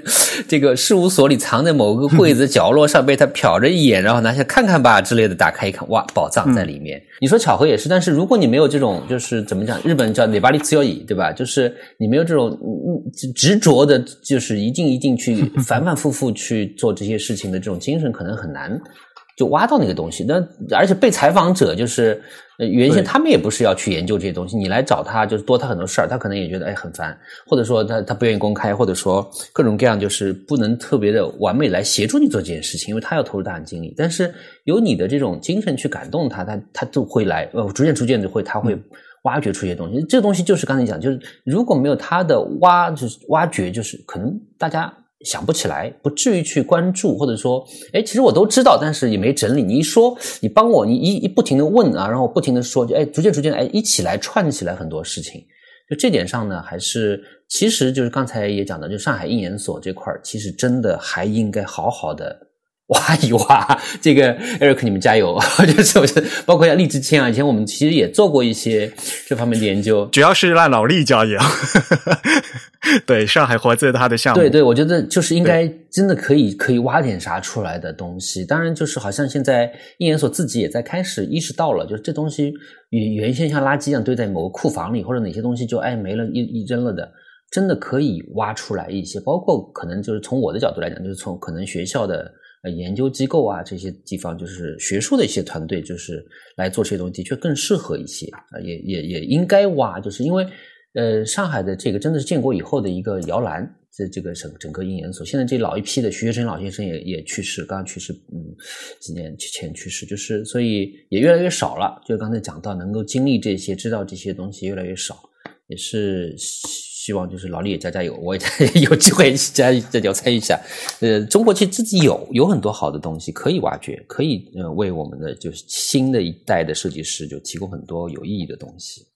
这个事务所里，藏在某个柜子角落上，被他瞟着一眼，然后拿下看看吧之类的，打开一看，哇，宝藏在里面。你说巧合也是，但是如果你没有这种，就是怎么讲，日本叫内巴利自由乙，对吧？就是你没有这种嗯执着的，就是一定一定去 反反复复去做这些事情的这种精神，可能很难。就挖到那个东西，那而且被采访者就是呃原先他们也不是要去研究这些东西，你来找他就是多他很多事儿，他可能也觉得哎很烦，或者说他他不愿意公开，或者说各种各样就是不能特别的完美来协助你做这件事情，因为他要投入大量精力。但是有你的这种精神去感动他，他他就会来呃逐渐逐渐的会他会挖掘出一些东西。这个东西就是刚才讲，就是如果没有他的挖就是挖掘，就是可能大家。想不起来，不至于去关注，或者说，哎，其实我都知道，但是也没整理。你一说，你帮我，你一一不停的问啊，然后不停的说，就哎，逐渐逐渐，哎，一起来串起来很多事情。就这点上呢，还是其实就是刚才也讲的，就上海应研所这块儿，其实真的还应该好好的挖一挖。这个 Eric，你们加油！就是我觉得，包括像荔枝签啊，以前我们其实也做过一些 这方面的研究。主要是让老力加油。对，上海活字他的项目，对对，我觉得就是应该真的可以可以挖点啥出来的东西。当然，就是好像现在应研所自己也在开始意识到了，就是这东西原原先像垃圾一样堆在某个库房里，或者哪些东西就哎没了，一一扔了的，真的可以挖出来一些。包括可能就是从我的角度来讲，就是从可能学校的研究机构啊这些地方，就是学术的一些团队，就是来做这些东西，的确更适合一些啊，也也也应该挖，就是因为。呃，上海的这个真的是建国以后的一个摇篮，这这个整整个应研所，现在这老一批的徐学成老先生也也去世，刚刚去世，嗯，几年前去世，就是所以也越来越少了。就刚才讲到，能够经历这些、知道这些东西越来越少，也是希望就是老李也加加油，我也 有机会加加油参与一下。呃，中国其实自己有有很多好的东西可以挖掘，可以呃为我们的就是新的一代的设计师就提供很多有意义的东西。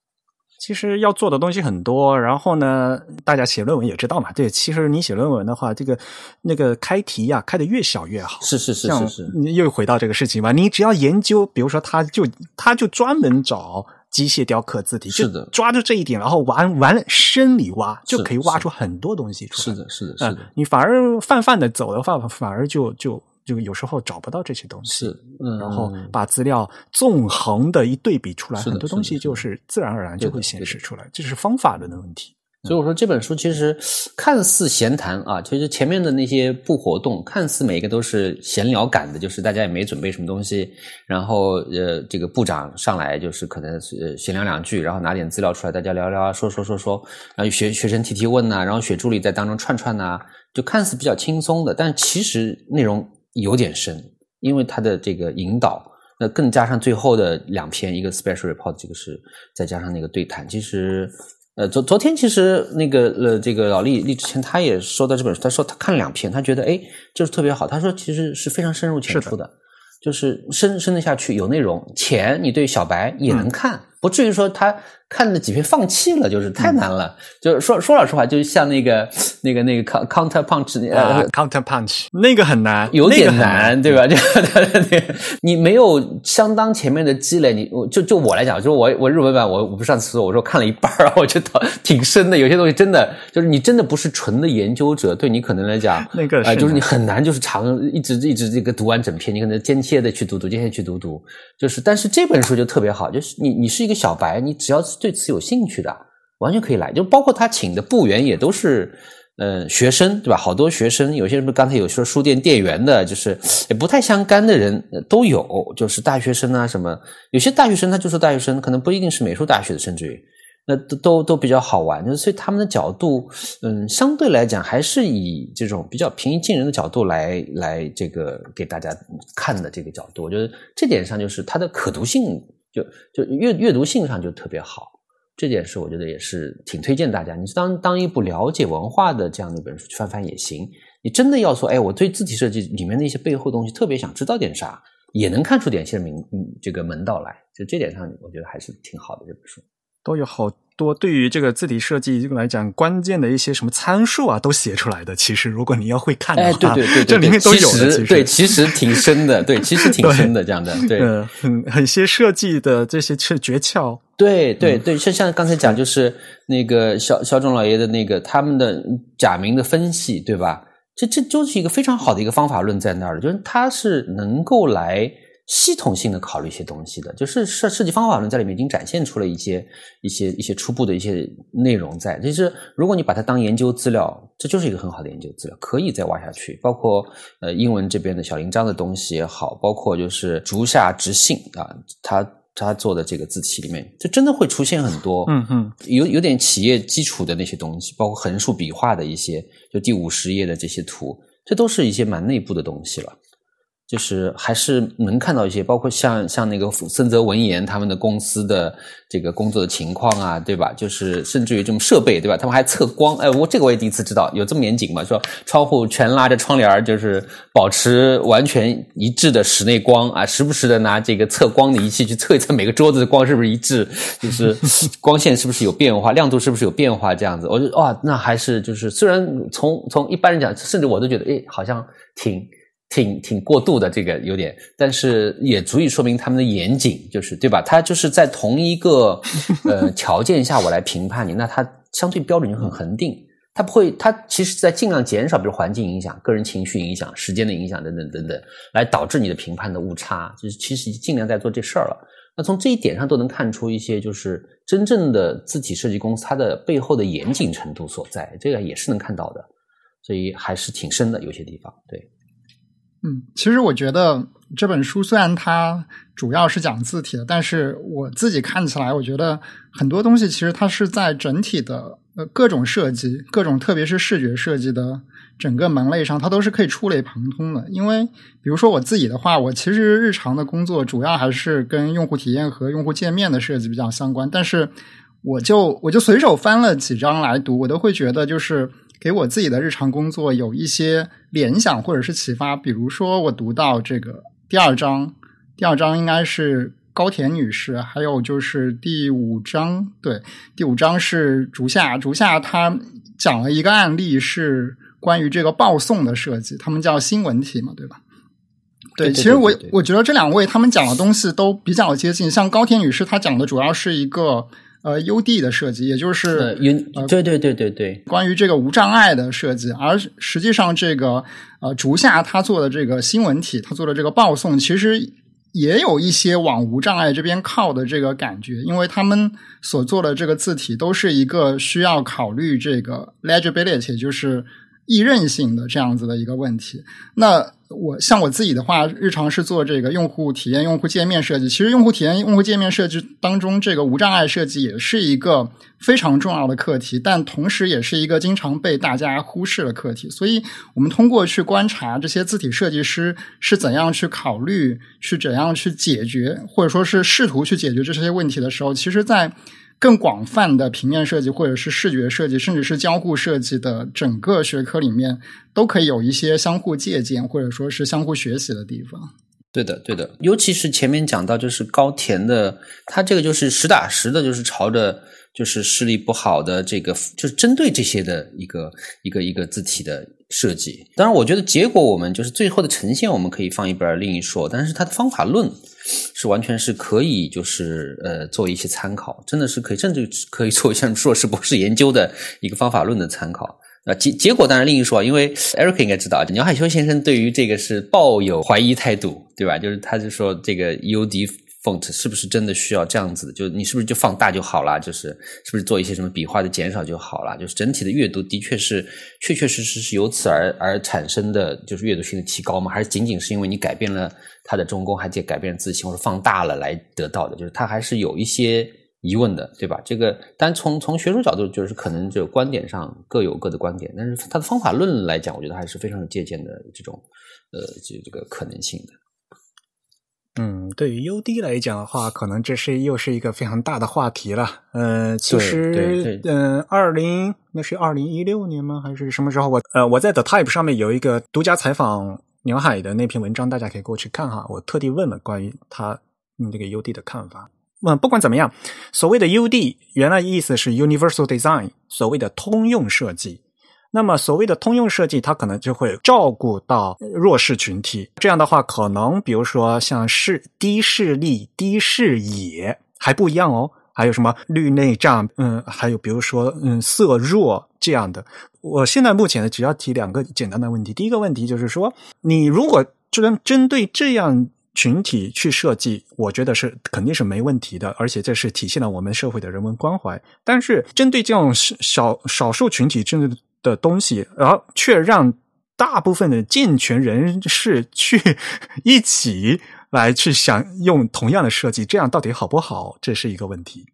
其实要做的东西很多，然后呢，大家写论文也知道嘛。对，其实你写论文的话，这个那个开题呀、开的越小越好。是是是是是，你又回到这个事情吧，你只要研究，比如说他就他就专门找机械雕刻字体，是的就抓住这一点，然后往往深里挖，就可以挖出很多东西出来。是的，是的，是嗯的，你反而泛泛的走的话，反而就就就有时候找不到这些东西。是，嗯，然后把资料纵横的一对比出来，很多东西就是自然而然就会显示出来，这是方法论的问题。所以我说这本书其实看似闲谈啊，其实前面的那些不活动看似每一个都是闲聊感的，就是大家也没准备什么东西，然后呃，这个部长上来就是可能是闲聊两句，然后拿点资料出来，大家聊聊啊，说说说说，然后学学生提提问呐、然后学助理在当中串串呐、就看似比较轻松的，但其实内容有点深，因为它的这个引导。那更加上最后的两篇，一个 special report，这个是再加上那个对谈，其实呃，昨昨天其实那个呃，这个老厉厉之前他也说到这本书，他说他看了两篇，他觉得哎，就是特别好。他说其实是非常深入浅出的，就是深深得下去，有内容。浅你对小白也能看，不至于说他。看了几篇放弃了，就是太难了。就是说说老实话，就是像那个那个那个 counter punch 呃 counter punch 那个很难，有点难，对吧？就你没有相当前面的积累，你就就我来讲，就是我我日文版我我不上次我说看了一半儿，我觉得挺深的。有些东西真的就是你真的不是纯的研究者，对你可能来讲，那个啊，就是你很难就是长一直一直这个读完整篇，你可能间歇的去读读，间歇去读读。就是但是这本书就特别好，就是你你是一个小白，你只要是对此有兴趣的，完全可以来。就包括他请的部员也都是，呃，学生，对吧？好多学生，有些人不刚才有说书店店员的，就是也不太相干的人都有，就是大学生啊什么。有些大学生他就是大学生，可能不一定是美术大学的，甚至于那都都都比较好玩。就所以他们的角度，嗯，相对来讲还是以这种比较平易近人的角度来来这个给大家看的这个角度，我觉得这点上就是它的可读性。就就阅阅读性上就特别好，这件事我觉得也是挺推荐大家。你当当一部了解文化的这样的一本书去翻翻也行。你真的要说，哎，我对字体设计里面的一些背后东西特别想知道点啥，也能看出点些名这个门道来。就这点上，我觉得还是挺好的这本书。都有好多对于这个字体设计来讲关键的一些什么参数啊，都写出来的。其实如果你要会看的话，对对对，这里面都有的。对，其实挺深的，对，其实挺深的这样的。对，很很些设计的这些是诀窍。对对对，像像刚才讲，就是那个肖肖仲老爷的那个他们的假名的分析，对吧？这这就是一个非常好的一个方法论在那儿的，就是他是能够来。系统性的考虑一些东西的，就是设设计方法论在里面已经展现出了一些一些一些初步的一些内容在。其实如果你把它当研究资料，这就是一个很好的研究资料，可以再挖下去。包括呃英文这边的小铃章的东西也好，包括就是竹下直信啊，他他做的这个字体里面，就真的会出现很多嗯嗯有有点企业基础的那些东西，包括横竖笔画的一些，就第五十页的这些图，这都是一些蛮内部的东西了。就是还是能看到一些，包括像像那个森泽文言他们的公司的这个工作的情况啊，对吧？就是甚至于这种设备，对吧？他们还测光，哎，我这个我也第一次知道，有这么严谨吗？说窗户全拉着窗帘就是保持完全一致的室内光啊，时不时的拿这个测光的仪器去测一测每个桌子的光是不是一致，就是光线是不是有变化，亮度是不是有变化，这样子，我觉得哇，那还是就是虽然从从一般人讲，甚至我都觉得，哎，好像挺。挺挺过度的，这个有点，但是也足以说明他们的严谨，就是对吧？他就是在同一个呃条件下，我来评判你，那他相对标准就很恒定，他不会，他其实在尽量减少，比如环境影响、个人情绪影响、时间的影响等等等等，来导致你的评判的误差，就是其实尽量在做这事儿了。那从这一点上都能看出一些，就是真正的字体设计公司它的背后的严谨程度所在，这个也是能看到的，所以还是挺深的，有些地方对。嗯，其实我觉得这本书虽然它主要是讲字体的，但是我自己看起来，我觉得很多东西其实它是在整体的呃各种设计、各种特别是视觉设计的整个门类上，它都是可以触类旁通的。因为比如说我自己的话，我其实日常的工作主要还是跟用户体验和用户界面的设计比较相关，但是我就我就随手翻了几章来读，我都会觉得就是。给我自己的日常工作有一些联想或者是启发，比如说我读到这个第二章，第二章应该是高田女士，还有就是第五章，对，第五章是竹下，竹下他讲了一个案例，是关于这个报送的设计，他们叫新闻体嘛，对吧？对，其实我我觉得这两位他们讲的东西都比较接近，像高田女士她讲的主要是一个。呃，UD 的设计，也就是对对对对对，关于这个无障碍的设计，而实际上这个呃竹下他做的这个新闻体，他做的这个报送，其实也有一些往无障碍这边靠的这个感觉，因为他们所做的这个字体都是一个需要考虑这个 legibility，就是易认性的这样子的一个问题。那我像我自己的话，日常是做这个用户体验、用户界面设计。其实，用户体验、用户界面设计当中，这个无障碍设计也是一个非常重要的课题，但同时也是一个经常被大家忽视的课题。所以，我们通过去观察这些字体设计师是怎样去考虑、去怎样去解决，或者说是试图去解决这些问题的时候，其实，在更广泛的平面设计，或者是视觉设计，甚至是交互设计的整个学科里面，都可以有一些相互借鉴，或者说是相互学习的地方。对的，对的，尤其是前面讲到，就是高田的，他这个就是实打实的，就是朝着就是视力不好的这个，就是针对这些的一个一个一个字体的设计。当然，我觉得结果我们就是最后的呈现，我们可以放一边另一说，但是它的方法论。是完全是可以，就是呃，做一些参考，真的是可以，甚至可以做一项硕士博士研究的一个方法论的参考。啊，结结果当然另一说，因为 Eric 应该知道，牛海修先生对于这个是抱有怀疑态度，对吧？就是他就说这个 UD。Font 是不是真的需要这样子？就你是不是就放大就好了？就是是不是做一些什么笔画的减少就好了？就是整体的阅读的确是确确实实是由此而而产生的，就是阅读性的提高吗？还是仅仅是因为你改变了它的中宫，还改变字形或者放大了来得到的？就是它还是有一些疑问的，对吧？这个但从从学术角度，就是可能就观点上各有各的观点，但是它的方法论来讲，我觉得还是非常有借鉴的这种呃这这个可能性的。嗯，对于 UD 来讲的话，可能这是又是一个非常大的话题了。呃，其实，嗯，二零那是二零一六年吗？还是什么时候？我呃，我在 The Type 上面有一个独家采访牛海的那篇文章，大家可以过去看哈。我特地问了关于他嗯这个 UD 的看法。嗯，不管怎么样，所谓的 UD 原来意思是 Universal Design，所谓的通用设计。那么，所谓的通用设计，它可能就会照顾到弱势群体。这样的话，可能比如说像视低视力、低视野还不一样哦。还有什么绿内障？嗯，还有比如说嗯色弱这样的。我现在目前呢，只要提两个简单的问题。第一个问题就是说，你如果针针对这样群体去设计，我觉得是肯定是没问题的，而且这是体现了我们社会的人文关怀。但是，针对这种少少数群体，针对的东西，然后却让大部分的健全人士去一起来去想用同样的设计，这样到底好不好？这是一个问题。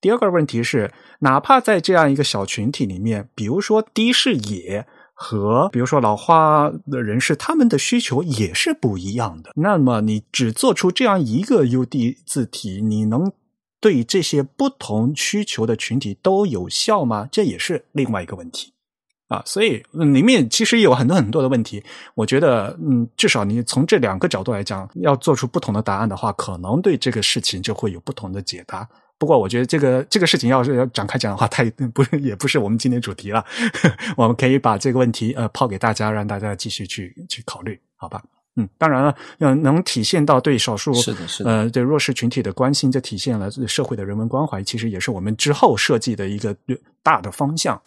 第二个问题是，哪怕在这样一个小群体里面，比如说低视野和比如说老花的人士，他们的需求也是不一样的。那么你只做出这样一个 UD 字体，你能？对这些不同需求的群体都有效吗？这也是另外一个问题啊。所以里面其实有很多很多的问题。我觉得，嗯，至少你从这两个角度来讲，要做出不同的答案的话，可能对这个事情就会有不同的解答。不过，我觉得这个这个事情要是要展开讲的话，太不是也不是我们今天主题了。我们可以把这个问题呃抛给大家，让大家继续去去考虑，好吧？嗯，当然了，嗯，能体现到对少数是的，是的，呃，对弱势群体的关心，就体现了社会的人文关怀，其实也是我们之后设计的一个大的方向。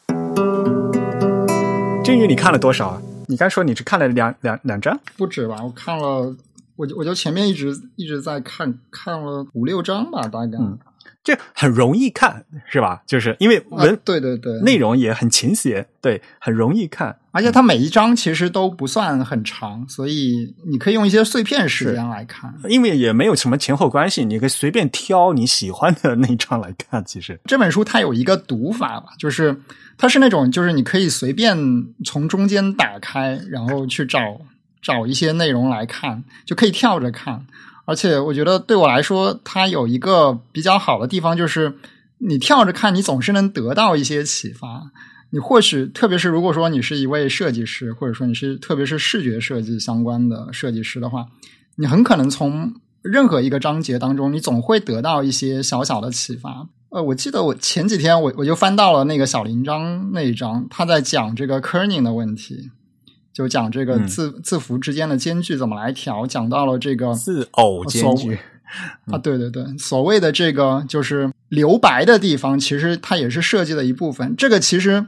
金鱼，你看了多少？你刚说你只看了两两两张？不止吧？我看了，我就我就前面一直一直在看，看了五六张吧，大概。这很容易看，是吧？就是因为文，对对对，内容也很勤写，对，很容易看。而且它每一章其实都不算很长，所以你可以用一些碎片时间来看。因为也没有什么前后关系，你可以随便挑你喜欢的那一章来看。其实这本书它有一个读法吧，就是它是那种，就是你可以随便从中间打开，然后去找找一些内容来看，就可以跳着看。而且我觉得对我来说，它有一个比较好的地方，就是你跳着看，你总是能得到一些启发。你或许，特别是如果说你是一位设计师，或者说你是特别是视觉设计相关的设计师的话，你很可能从任何一个章节当中，你总会得到一些小小的启发。呃，我记得我前几天我我就翻到了那个小林章那一章，他在讲这个 kerning 的问题。就讲这个字字符之间的间距怎么来调，讲到了这个字偶间距啊，对对对，所谓的这个就是留白的地方，其实它也是设计的一部分。这个其实，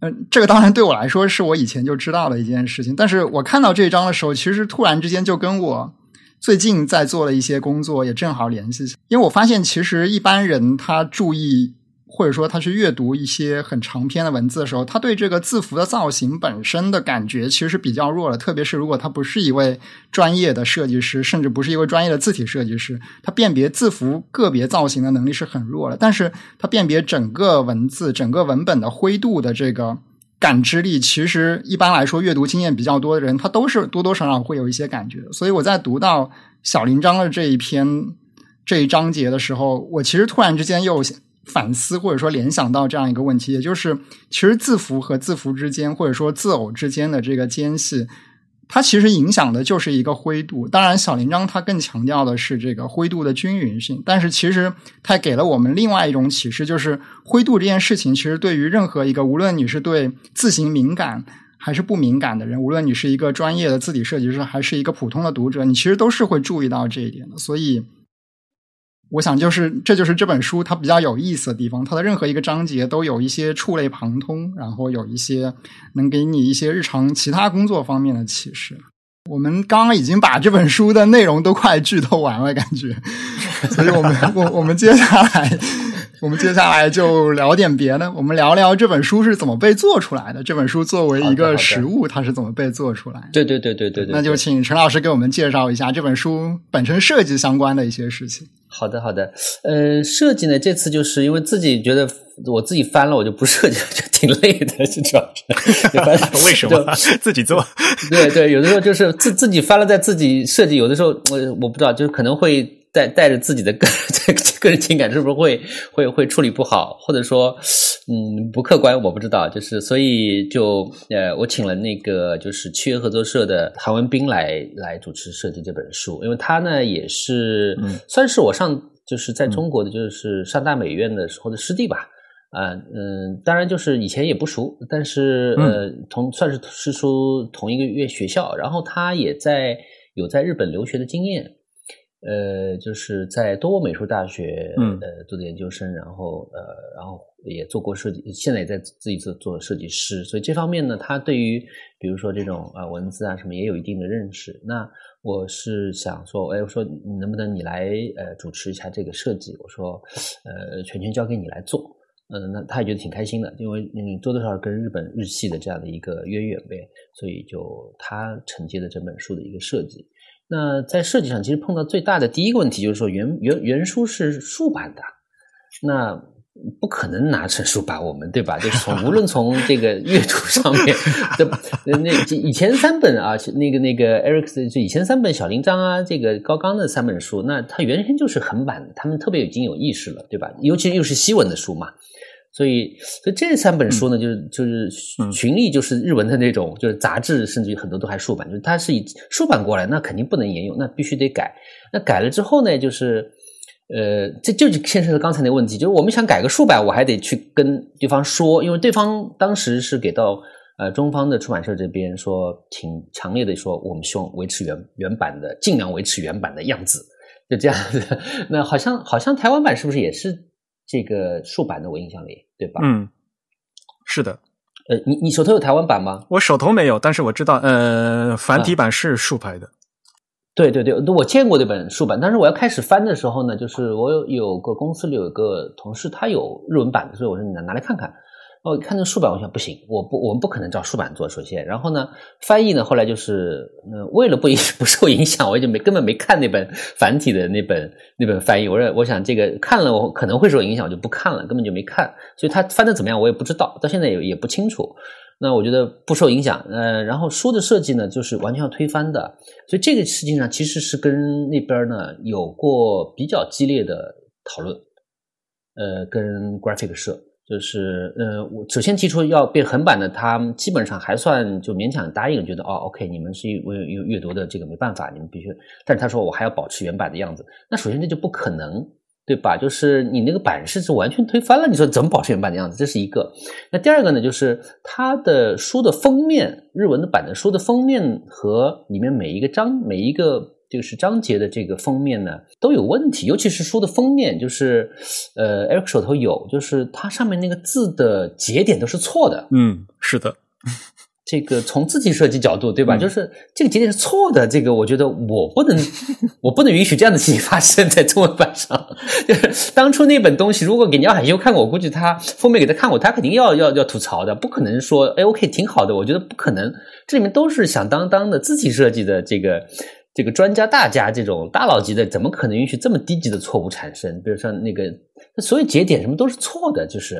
嗯，这个当然对我来说是我以前就知道的一件事情，但是我看到这一章的时候，其实突然之间就跟我最近在做的一些工作也正好联系起，因为我发现其实一般人他注意。或者说，他去阅读一些很长篇的文字的时候，他对这个字符的造型本身的感觉其实是比较弱的。特别是如果他不是一位专业的设计师，甚至不是一位专业的字体设计师，他辨别字符个别造型的能力是很弱的。但是他辨别整个文字、整个文本的灰度的这个感知力，其实一般来说，阅读经验比较多的人，他都是多多少少会有一些感觉。所以我在读到小林章的这一篇这一章节的时候，我其实突然之间又。反思或者说联想到这样一个问题，也就是其实字符和字符之间，或者说字偶之间的这个间隙。它其实影响的就是一个灰度，当然小铃铛它更强调的是这个灰度的均匀性，但是其实它给了我们另外一种启示，就是灰度这件事情，其实对于任何一个无论你是对字形敏感还是不敏感的人，无论你是一个专业的字体设计师还是一个普通的读者，你其实都是会注意到这一点的，所以。我想，就是这就是这本书它比较有意思的地方。它的任何一个章节都有一些触类旁通，然后有一些能给你一些日常其他工作方面的启示。我们刚刚已经把这本书的内容都快剧透完了，感觉，所以我们我我们接下来。我们接下来就聊点别的，我们聊聊这本书是怎么被做出来的。这本书作为一个实物，它是怎么被做出来？对对对对对对。那就请陈老师给我们介绍一下这本书本身设计相关的一些事情。好的好的，呃，设计呢，这次就是因为自己觉得我自己翻了，我就不设计了，就挺累的，是主要是。为什么自己做？对对，有的时候就是自自己翻了再自己设计，有的时候我我不知道，就是可能会。带带着自己的个 个人情感，是不是会会会处理不好，或者说，嗯，不客观？我不知道，就是所以就呃，我请了那个就是契约合作社的韩文斌来来主持设计这本书，因为他呢也是算是我上就是在中国的就是上大美院的时候的师弟吧，啊嗯，当然就是以前也不熟，但是呃同算是师出同一个院学校，然后他也在有在日本留学的经验。呃，就是在多摩美术大学呃做的研究生，然后呃，然后也做过设计，现在也在自己做做设计师，所以这方面呢，他对于比如说这种啊文字啊什么也有一定的认识。那我是想说，哎，我说能不能你来呃主持一下这个设计？我说呃，全权交给你来做。嗯，那他也觉得挺开心的，因为你多多少少跟日本日系的这样的一个渊源呗，所以就他承接的整本书的一个设计。那在设计上，其实碰到最大的第一个问题就是说，原原原书是竖版的，那不可能拿成书版，我们对吧？就是从无论从这个阅读上面的那以前三本啊，那个那个 Eric 就以前三本小铃铛啊，这个高刚的三本书，那它原先就是横版的，他们特别已经有意识了，对吧？尤其又是西文的书嘛。所以，所以这三本书呢，就是就是群力，就是日文的那种，就是杂志，甚至于很多都还竖版，就是它是以竖版过来，那肯定不能沿用，那必须得改。那改了之后呢，就是呃，这就牵涉到刚才那个问题，就是我们想改个竖版，我还得去跟对方说，因为对方当时是给到呃中方的出版社这边说，挺强烈的说，我们希望维持原原版的，尽量维持原版的样子，就这样子。那好像好像台湾版是不是也是？这个竖版的我印象里，对吧？嗯，是的。呃，你你手头有台湾版吗？我手头没有，但是我知道，呃，繁体版是竖排的。对对对，我见过这本竖版，但是我要开始翻的时候呢，就是我有有个公司里有一个同事，他有日文版的，所以我说你拿拿来看看。哦，看那竖版，我想不行，我不，我们不可能照竖版做。首先，然后呢，翻译呢，后来就是，呃，为了不影 不受影响，我就没根本没看那本繁体的那本那本翻译。我说，我想这个看了我可能会受影响，我就不看了，根本就没看。所以他翻的怎么样，我也不知道，到现在也也不清楚。那我觉得不受影响。呃，然后书的设计呢，就是完全要推翻的。所以这个事情上其实是跟那边呢有过比较激烈的讨论。呃，跟 graphic 社。就是呃，我首先提出要变横版的，他基本上还算就勉强答应，觉得哦，OK，你们是为阅阅读的这个没办法，你们必须。但是他说我还要保持原版的样子，那首先这就不可能，对吧？就是你那个版式是完全推翻了，你说怎么保持原版的样子？这是一个。那第二个呢，就是他的书的封面，日文的版的书的封面和里面每一个章每一个。就是章节的这个封面呢都有问题，尤其是书的封面，就是呃，Eric 手头有，就是它上面那个字的节点都是错的。嗯，是的，这个从字体设计角度，对吧？就是这个节点是错的，这个我觉得我不能，我不能允许这样的事情发生在中文版上。就是当初那本东西，如果给鸟海修看过，我估计他封面给他看过，他肯定要要要吐槽的，不可能说哎，OK，挺好的。我觉得不可能，这里面都是响当当的字体设计的这个。这个专家大家这种大佬级的，怎么可能允许这么低级的错误产生？比如说那个，所有节点什么都是错的，就是，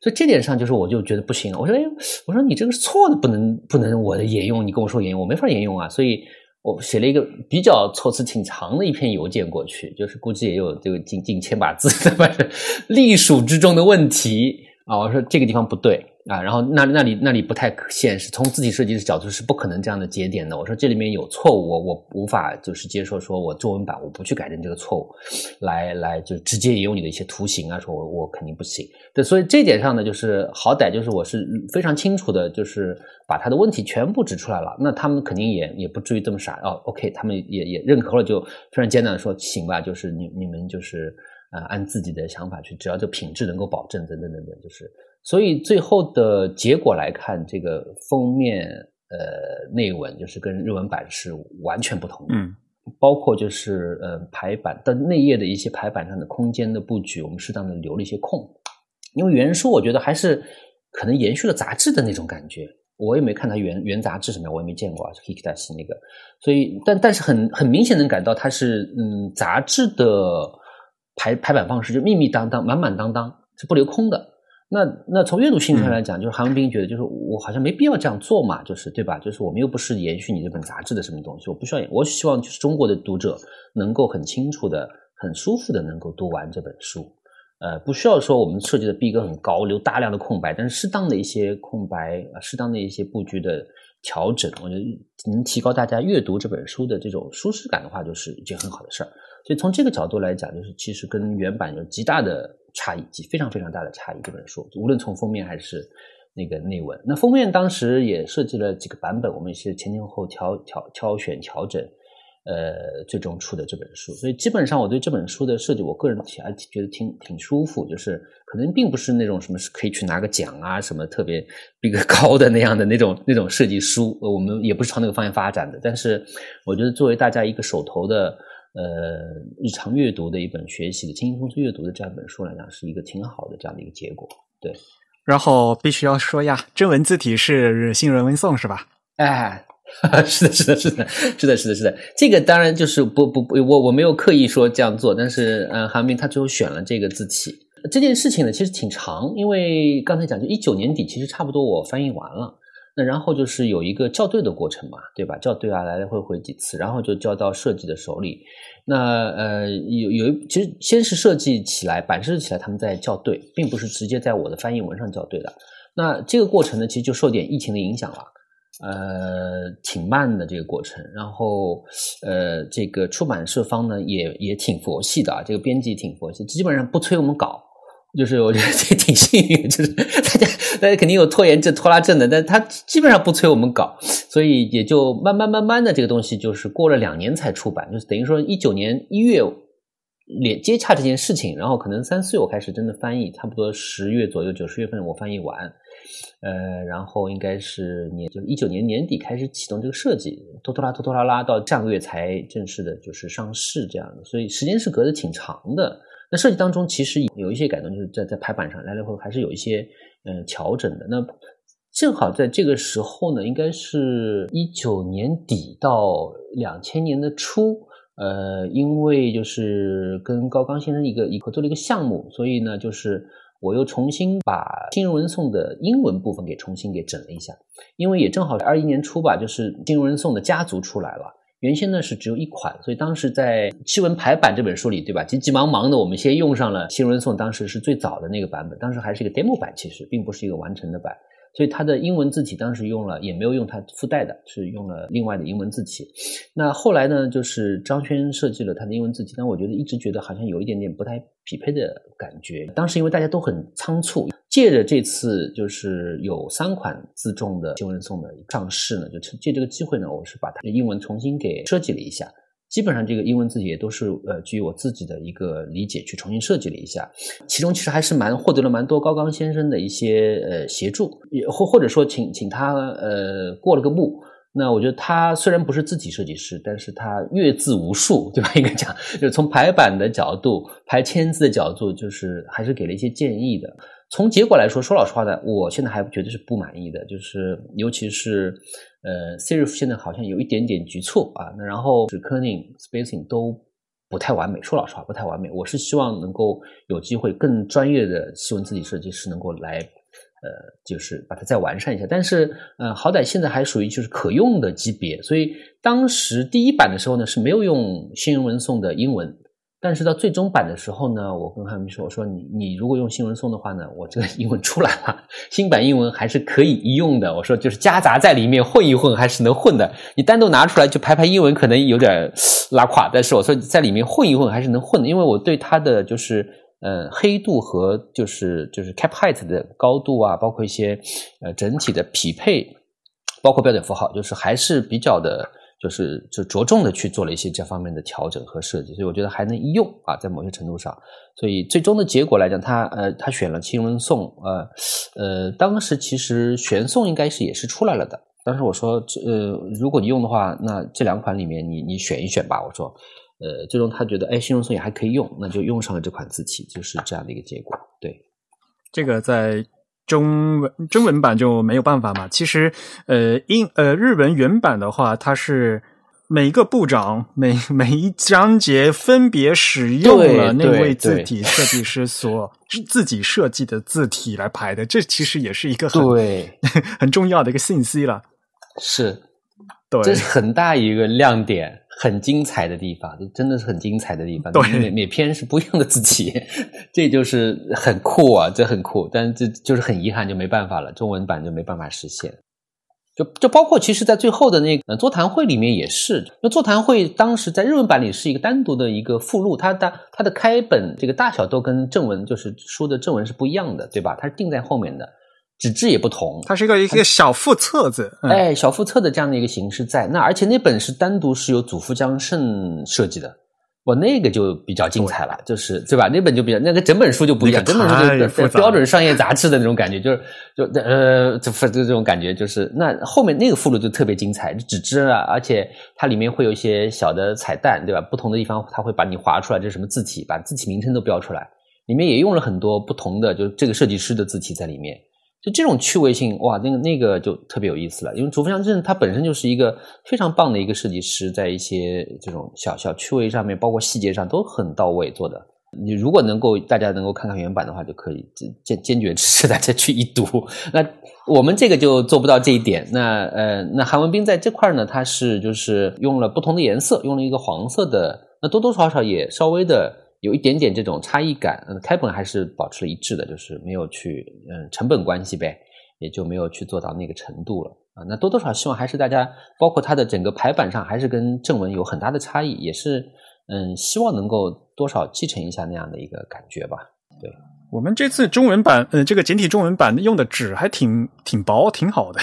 所以这点上就是我就觉得不行。我说，哎，我说你这个是错的，不能不能我的沿用，你跟我说沿用，我没法沿用啊。所以我写了一个比较措辞挺长的一篇邮件过去，就是估计也有这个近近千把字，反正隶属之中的问题啊，我说这个地方不对。啊，然后那那里那里不太现实，从字体设计的角度是不可能这样的节点的。我说这里面有错误，我我无法就是接受，说我中文版我不去改正这个错误，来来就直接引用你的一些图形啊，说我我肯定不行。对，所以这点上呢，就是好歹就是我是非常清楚的，就是把他的问题全部指出来了。那他们肯定也也不至于这么傻哦。OK，他们也也认可了，就非常艰难的说行吧，就是你你们就是呃按自己的想法去，只要这品质能够保证，等等等等，就是。所以最后的结果来看，这个封面呃内文就是跟日文版是完全不同的，嗯，包括就是呃排版的内页的一些排版上的空间的布局，我们适当的留了一些空，因为原书我觉得还是可能延续了杂志的那种感觉，我也没看它原原杂志什么样，我也没见过啊，Hikdashi 那个，所以但但是很很明显能感到它是嗯杂志的排排版方式就密密当当满满当当是不留空的。那那从阅读心态来讲，就是韩文斌觉得，就是我好像没必要这样做嘛，就是对吧？就是我们又不是延续你这本杂志的什么东西，我不需要。我希望就是中国的读者能够很清楚的、很舒服的能够读完这本书，呃，不需要说我们设计的逼格很高，留大量的空白，但是适当的一些空白，适当的一些布局的调整，我觉得能提高大家阅读这本书的这种舒适感的话，就是一件很好的事儿。所以从这个角度来讲，就是其实跟原版有极大的。差异，及非常非常大的差异。这本书无论从封面还是那个内文，那封面当时也设计了几个版本，我们是前前后后挑挑挑选调整，呃，最终出的这本书。所以基本上我对这本书的设计，我个人还觉得挺挺舒服，就是可能并不是那种什么是可以去拿个奖啊，什么特别逼格高的那样的那种那种设计书。我们也不是朝那个方向发展的，但是我觉得作为大家一个手头的。呃，日常阅读的一本学习的轻轻松松阅读的这样一本书来讲，是一个挺好的这样的一个结果。对，然后必须要说呀，正文字体是新人文颂是吧？哎，是的，是的，是的，是的，是的，是的。这个当然就是不不不，我我没有刻意说这样做，但是嗯，韩冰他最后选了这个字体。这件事情呢，其实挺长，因为刚才讲就一九年底，其实差不多我翻译完了。那然后就是有一个校对的过程嘛，对吧？校对啊，来来回回几次，然后就交到设计的手里。那呃，有有其实先是设计起来，版式起来，他们在校对，并不是直接在我的翻译文上校对的。那这个过程呢，其实就受点疫情的影响了，呃，挺慢的这个过程。然后呃，这个出版社方呢，也也挺佛系的啊，这个编辑挺佛系，基本上不催我们稿。就是我觉得这挺幸运，就是大家大家肯定有拖延症、拖拉症的，但他基本上不催我们搞，所以也就慢慢慢慢的这个东西就是过了两年才出版，就是等于说一九年一月连接洽这件事情，然后可能三四月我开始真的翻译，差不多十月左右九十月份我翻译完，呃，然后应该是年就是一九年年底开始启动这个设计，拖拖拉拖拖拉拉到上个月才正式的就是上市这样的，所以时间是隔得挺长的。那设计当中其实有一些改动，就是在在排版上来来回回还是有一些嗯调整的。那正好在这个时候呢，应该是一九年底到两千年的初，呃，因为就是跟高刚先生一个一合作了一个项目，所以呢，就是我又重新把新人文颂的英文部分给重新给整了一下，因为也正好二一年初吧，就是新人文颂的家族出来了。原先呢是只有一款，所以当时在《气温排版》这本书里，对吧？急急忙忙的，我们先用上了新文颂，当时是最早的那个版本，当时还是一个 demo 版，其实并不是一个完成的版。所以它的英文字体当时用了，也没有用它附带的，是用了另外的英文字体。那后来呢，就是张轩设计了它的英文字体，但我觉得一直觉得好像有一点点不太匹配的感觉。当时因为大家都很仓促，借着这次就是有三款自重的新文颂的上市呢，就借这个机会呢，我是把它的英文重新给设计了一下。基本上这个英文字体也都是呃基于我自己的一个理解去重新设计了一下，其中其实还是蛮获得了蛮多高刚先生的一些呃协助，也或或者说请请他呃过了个目。那我觉得他虽然不是字体设计师，但是他阅字无数，对吧？应该讲就是从排版的角度、排签字的角度，就是还是给了一些建议的。从结果来说，说老实话呢，我现在还觉得是不满意的，就是尤其是。呃，Serif 现在好像有一点点局促啊，那然后是 Kerning Spacing 都不太完美，说老实话不太完美。我是希望能够有机会更专业的新闻字体设计师能够来呃，就是把它再完善一下。但是，呃，好歹现在还属于就是可用的级别，所以当时第一版的时候呢是没有用新人文送的英文。但是到最终版的时候呢，我跟他们说：“我说你你如果用新闻送的话呢，我这个 英文出来了，新版英文还是可以一用的。我说就是夹杂在里面混一混还是能混的。你单独拿出来就排排英文可能有点拉胯，但是我说在里面混一混还是能混的，因为我对它的就是呃黑度和就是就是 cap height 的高度啊，包括一些呃整体的匹配，包括标点符号，就是还是比较的。”就是就着重的去做了一些这方面的调整和设计，所以我觉得还能用啊，在某些程度上，所以最终的结果来讲，他呃他选了新闻送，呃呃，当时其实玄颂应该是也是出来了的，当时我说呃如果你用的话，那这两款里面你你选一选吧，我说。呃最终他觉得哎新闻送也还可以用，那就用上了这款字体，就是这样的一个结果，对，这个在。中文中文版就没有办法嘛？其实，呃，英呃日文原版的话，它是每个部长每 每一章节分别使用了那位字体设计师所自己设计的字体来排的。这其实也是一个很 很重要的一个信息了。是，对，这是很大一个亮点。很精彩的地方，就真的是很精彩的地方。每每篇是不一样的字体，这就是很酷啊，这很酷。但这就是很遗憾，就没办法了，中文版就没办法实现。就就包括其实，在最后的那个座谈会里面也是，那座谈会当时在日文版里是一个单独的一个附录，它的它的开本这个大小都跟正文就是书的正文是不一样的，对吧？它是定在后面的。纸质也不同，它是一个一个小副册子，哎，小副册的这样的一个形式在那，而且那本是单独是由祖父江胜设计的，我那个就比较精彩了，就是对吧？那本就比较那个整本书就不一样，整本书就标准商业杂志的那种感觉，就是就呃，这这这种感觉就是那后面那个附录就特别精彩，纸质啊，而且它里面会有一些小的彩蛋，对吧？不同的地方它会把你划出来，这是什么字体，把字体名称都标出来，里面也用了很多不同的，就是这个设计师的字体在里面。就这种趣味性，哇，那个那个就特别有意思了。因为竹风祥正他本身就是一个非常棒的一个设计师，在一些这种小小趣味上面，包括细节上都很到位做的。你如果能够大家能够看看原版的话，就可以坚坚决支持大家去一读。那我们这个就做不到这一点。那呃，那韩文斌在这块呢，他是就是用了不同的颜色，用了一个黄色的，那多多少少也稍微的。有一点点这种差异感，嗯，开本还是保持了一致的，就是没有去，嗯，成本关系呗，也就没有去做到那个程度了啊。那多多少希望还是大家，包括它的整个排版上，还是跟正文有很大的差异，也是，嗯，希望能够多少继承一下那样的一个感觉吧。对我们这次中文版，呃，这个简体中文版用的纸还挺挺薄，挺好的，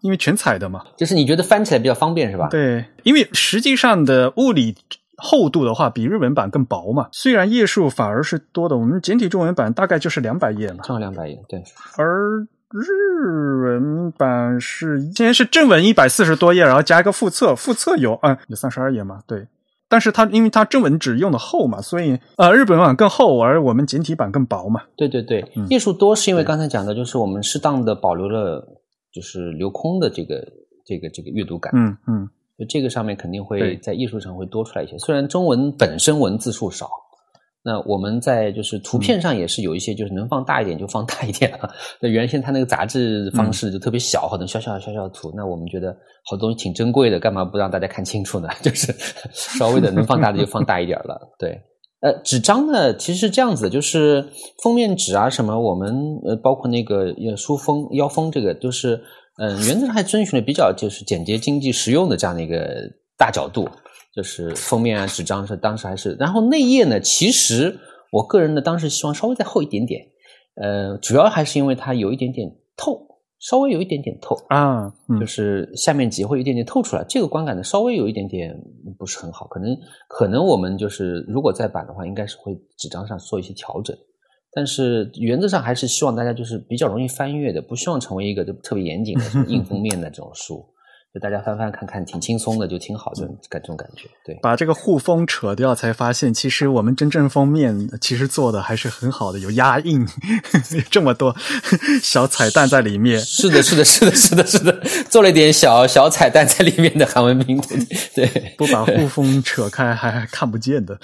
因为全彩的嘛，就是你觉得翻起来比较方便是吧？对，因为实际上的物理。厚度的话比日文版更薄嘛，虽然页数反而是多的，我们简体中文版大概就是两百页嘛，正好两百页，对。而日文版是今天是正文一百四十多页，然后加一个附册，附册有啊有三十二页嘛，对。但是它因为它正文纸用的厚嘛，所以呃日本版更厚，而我们简体版更薄嘛。对对对，页数多是因为刚才讲的就是我们适当的保留了就是留空的这个这个这个阅读感。嗯嗯。就这个上面肯定会在艺术上会多出来一些，虽然中文本身文字数少，那我们在就是图片上也是有一些，就是能放大一点就放大一点了。那原先它那个杂志方式就特别小，好多小小小小的图，那我们觉得好东西挺珍贵的，干嘛不让大家看清楚呢？就是稍微的能放大的就放大一点了。对，呃，纸张呢其实是这样子，就是封面纸啊什么，我们呃包括那个书封腰封这个就是。嗯，原则上还遵循了比较就是简洁、经济、实用的这样的一个大角度，就是封面啊、纸张是当时还是，然后内页呢，其实我个人呢当时希望稍微再厚一点点，呃，主要还是因为它有一点点透，稍微有一点点透啊，就是下面几会有一点点透出来，这个观感呢稍微有一点点不是很好，可能可能我们就是如果再版的话，应该是会纸张上做一些调整。但是原则上还是希望大家就是比较容易翻阅的，不希望成为一个就特别严谨的 硬封面的这种书。就大家翻翻看看，挺轻松的，就挺好，就感这种感觉。对，把这个护封扯掉，才发现其实我们真正封面其实做的还是很好的，有压印，这么多小彩蛋在里面。是的，是的，是的，是的，是的，做了一点小小彩蛋在里面的韩文名图。对，不把护封 扯开还看不见的。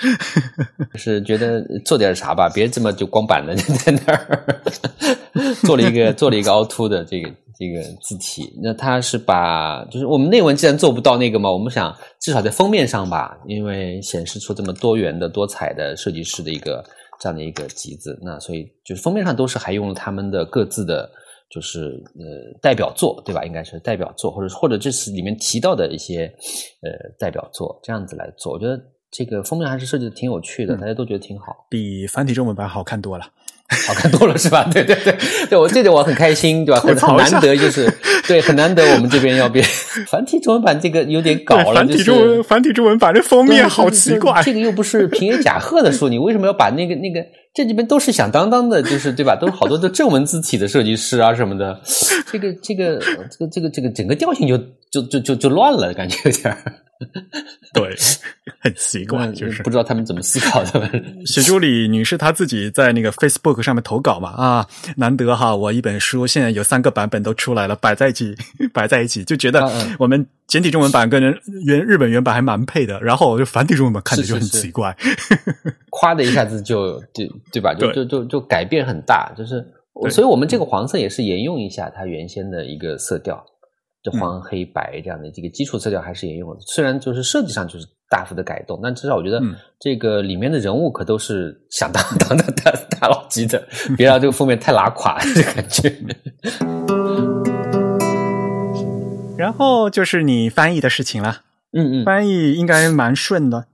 是觉得做点啥吧，别这么就光板的在那儿。做了一个做了一个凹凸的这个这个字体，那它是把就是我们内文既然做不到那个嘛，我们想至少在封面上吧，因为显示出这么多元的多彩的设计师的一个这样的一个集子，那所以就是封面上都是还用了他们的各自的，就是呃代表作对吧？应该是代表作，或者或者这次里面提到的一些呃代表作，这样子来做，我觉得这个封面还是设计的挺有趣的，大家都觉得挺好，比繁体中文版好看多了。好看多了是吧？对 对对，对我这点我很开心，对吧？很很难得，就是对很难得，我们这边要变 繁体中文版，这个有点搞了。繁体中文繁体中文版这封面好奇怪，这个又不是平野甲贺的书，你为什么要把那个那个？这里边都是响当当的，就是对吧？都是好多的正文字体的设计师啊什么的，这个这个这个这个这个整个调性就就就就就乱了，感觉有点。对，很奇怪，就是不知道他们怎么思考的。许朱里女士她自己在那个 Facebook 上面投稿嘛啊，难得哈，我一本书现在有三个版本都出来了，摆在一起，摆在一起，就觉得我们简体中文版跟原日本原版还蛮配的。然后就繁体中文版看着就很奇怪，夸的一下子就对对吧？就就就就改变很大，就是所以我们这个黄色也是沿用一下它原先的一个色调。就黄黑白这样的这个基础色调还是沿用的，虽然就是设计上就是大幅的改动，但至少我觉得这个里面的人物可都是响当当的大大佬级的，别让这个封面太拉垮这感觉。然后就是你翻译的事情了，嗯嗯，翻译应该蛮顺的。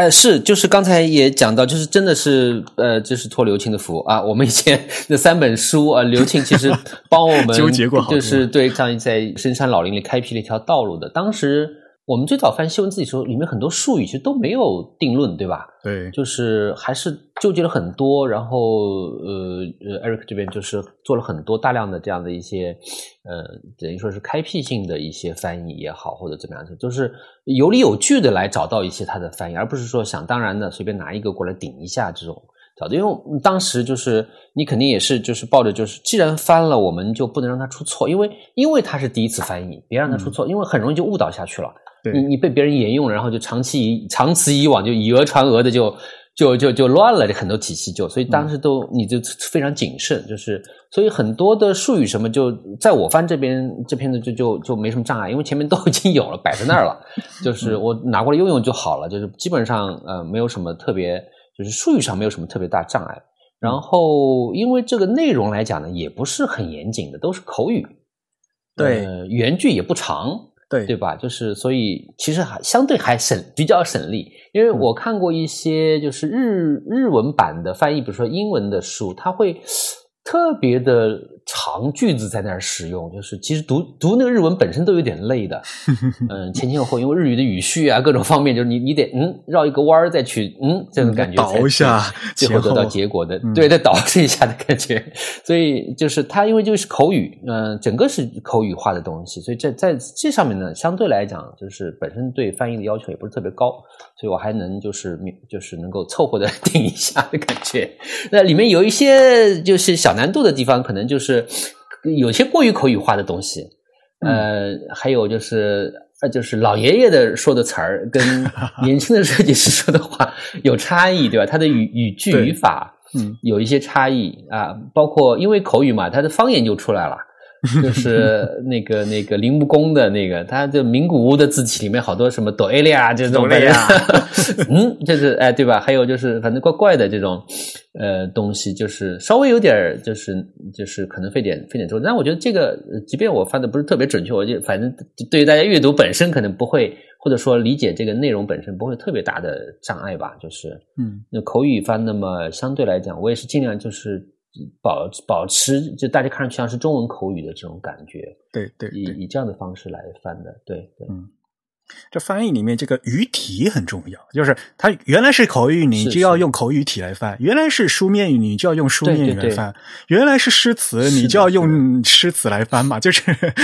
哎，是，就是刚才也讲到，就是真的是，呃，就是托刘庆的福啊。我们以前 那三本书啊，刘庆其实帮我们纠结过，就是对，这样在深山老林里开辟了一条道路的。当时。我们最早翻西文字体时候，里面很多术语其实都没有定论，对吧？对，就是还是纠结了很多。然后，呃呃，Eric 这边就是做了很多大量的这样的一些，呃，等于说是开辟性的一些翻译也好，或者怎么样的，就是有理有据的来找到一些他的翻译，而不是说想当然的随便拿一个过来顶一下这种。找的，因为当时就是你肯定也是就是抱着就是既然翻了，我们就不能让它出错，因为因为它是第一次翻译，别让它出错，因为很容易就误导下去了。你你被别人沿用了，然后就长期以长此以往，就以讹传讹的，就就就就乱了，这很多体系就，所以当时都你就非常谨慎，就是所以很多的术语什么，就在我翻这边这片子就就就没什么障碍，因为前面都已经有了摆在那儿了，就是我拿过来用用就好了，就是基本上呃没有什么特别，就是术语上没有什么特别大障碍。然后因为这个内容来讲呢，也不是很严谨的，都是口语，对，原句也不长。对。对吧？就是所以其实还相对还省比较省力，因为我看过一些就是日日文版的翻译，比如说英文的书，它会特别的。长句子在那儿使用，就是其实读读那个日文本身都有点累的，嗯，前前后后，因为日语的语序啊，各种方面，就是你你得嗯绕一个弯儿再去嗯这种感觉，倒一下，最后得到结果的，对，再倒这一下的感觉。所以就是它因为就是口语，嗯，整个是口语化的东西，所以在在这上面呢，相对来讲，就是本身对翻译的要求也不是特别高，所以我还能就是 就是能够凑合的顶一下的感觉。那里面有一些就是小难度的地方，可能就是。有些过于口语化的东西，呃，还有就是呃，就是老爷爷的说的词儿跟年轻的设计师说的话有差异，对吧？他的语语句语法，嗯，有一些差异啊，包括因为口语嘛，他的方言就出来了。就是那个那个铃木工的那个，他就名古屋的字体里面好多什么哆 A 利亚这种的呀，嗯，就是哎，对吧？还有就是反正怪怪的这种呃东西，就是稍微有点就是就是可能费点费点周，但我觉得这个即便我翻的不是特别准确，我就反正对于大家阅读本身可能不会，或者说理解这个内容本身不会特别大的障碍吧。就是嗯，那口语翻那么相对来讲，我也是尽量就是。保保持就大家看上去像是中文口语的这种感觉，对对，以以这样的方式来翻的，对对。嗯，这翻译里面这个语体很重要，就是它原来是口语，你就要用口语体来翻；原来是书面语，你就要用书面语来翻；原来是诗词，你就要用诗词来翻嘛。就是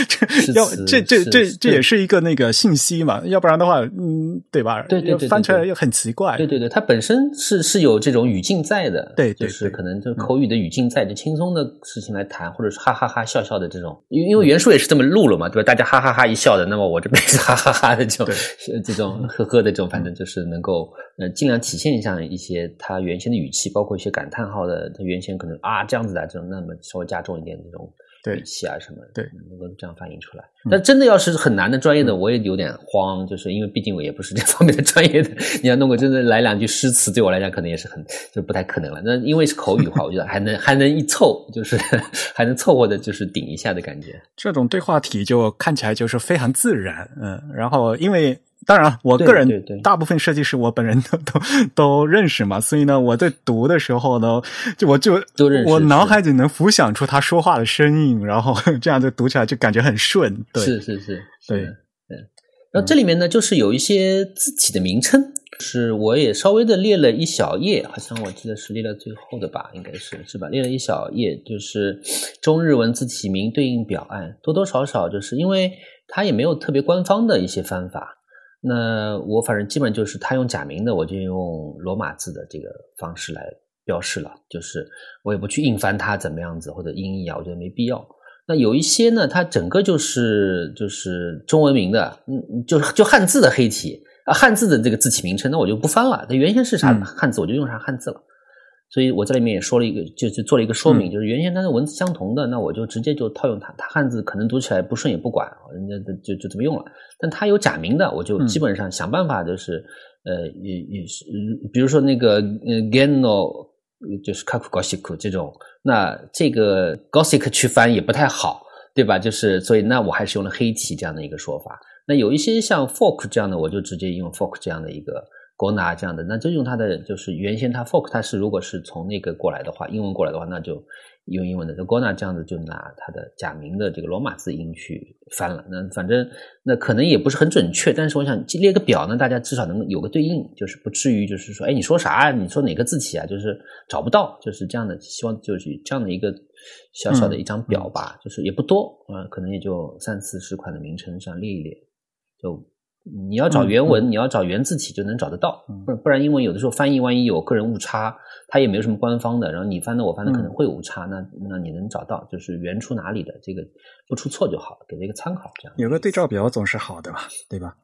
这要这这这这也是一个那个信息嘛，要不然的话，嗯，对吧？对对对，翻出来又很奇怪。对对对，它本身是是有这种语境在的，对，就是可能就口语的语境在，就轻松的事情来谈，或者是哈哈哈笑笑的这种，因因为原书也是这么录了嘛，对吧？大家哈哈哈一笑的，那么我这边是哈哈哈的这种。这种呵呵的这种，反正就是能够呃尽量体现一下一些他原先的语气，包括一些感叹号的，他原先可能啊这样子的这种，那么稍微加重一点这种语气啊什么，对，能够这样反映出来。但真的要是很难的专业的，我也有点慌，就是因为毕竟我也不是这方面的专业的，你要弄个真的来两句诗词，对我来讲可能也是很就不太可能了。那因为是口语的话，我觉得还能还能一凑，就是 还能凑合的，就是顶一下的感觉。这种对话体就看起来就是非常自然，嗯，然后因为。当然，我个人大部分设计师我本人都都都认识嘛，所以呢，我在读的时候呢，就我就我脑海里能浮想出他说话的声音，然后这样就读起来就感觉很顺。对，是是是，对对。然后这里面呢，就是有一些字体的名称，是我也稍微的列了一小页，好像我记得是列了最后的吧，应该是是吧？列了一小页，就是中日文字体名对应表案，多多少少就是因为它也没有特别官方的一些方法。那我反正基本就是他用假名的，我就用罗马字的这个方式来标示了，就是我也不去硬翻它怎么样子或者音译啊，我觉得没必要。那有一些呢，它整个就是就是中文名的，嗯，就是就汉字的黑体啊，汉字的这个字体名称，那我就不翻了。它原先是啥汉字，我就用啥汉字了。所以我在里面也说了一个，就是做了一个说明，就是原先它的文字相同的，那我就直接就套用它。它汉字可能读起来不顺也不管，人家就就这么用了。但它有假名的，我就基本上想办法，就是呃，也也是，比如说那个呃，geno 就是 kaku gosik 这种，那这个 gosik 去翻也不太好，对吧？就是所以那我还是用了黑体这样的一个说法。那有一些像 fork 这样的，我就直接用 fork 这样的一个。国拿这样的，那就用它的，就是原先它 fork 它是如果是从那个过来的话，英文过来的话，那就用英文的。这 Gona 这样子就拿它的假名的这个罗马字音去翻了。那反正那可能也不是很准确，但是我想列个表呢，大家至少能有个对应，就是不至于就是说，哎，你说啥？你说哪个字体啊？就是找不到，就是这样的。希望就是这样的一个小小的一张表吧，就是也不多啊，可能也就三四十款的名称上列一列就。你要找原文，你要找原字体就能找得到，不不然英文有的时候翻译万一有个人误差，它也没有什么官方的，然后你翻的我翻的可能会有误差，那那你能找到就是原出哪里的这个不出错就好，给了一个参考，这样。有个对照表总是好的嘛，对吧？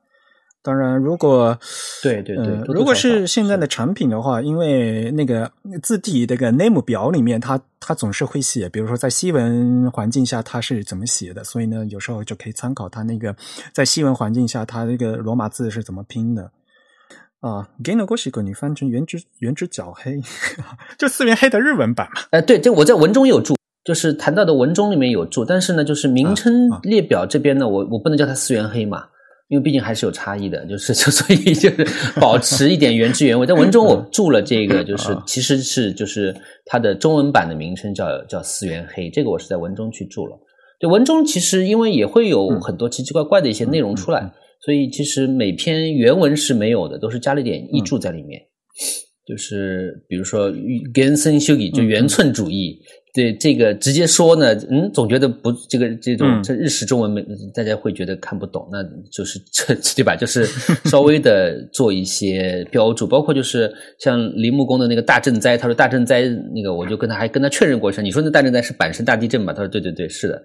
当然，如果对对对，如果是现在的产品的话，因为那个字体那个 name 表里面，它它总是会写，比如说在西文环境下它是怎么写的，所以呢，有时候就可以参考它那个在西文环境下它那个罗马字是怎么拼的啊。Geno g o s h i 你翻成原汁原汁角黑，就四元黑的日文版嘛？哎，对，这我在文中有注，就是谈到的文中里面有注，但是呢，就是名称列表这边呢，我我不能叫它四元黑嘛。因为毕竟还是有差异的，就是 就所以就是保持一点原汁原味。在文中我注了这个，就是其实是就是它的中文版的名称叫叫四元黑，这个我是在文中去注了。对文中其实因为也会有很多奇奇怪怪的一些内容出来，所以其实每篇原文是没有的，都是加了点译注在里面。就是比如说根森修己就原寸主义。对这个直接说呢，嗯，总觉得不这个这种这日式中文没大家会觉得看不懂，那就是这 对吧？就是稍微的做一些标注，包括就是像林木工的那个大震灾，他说大震灾那个，我就跟他还跟他确认过一下，你说那大震灾是阪神大地震吧？他说对对对，是的，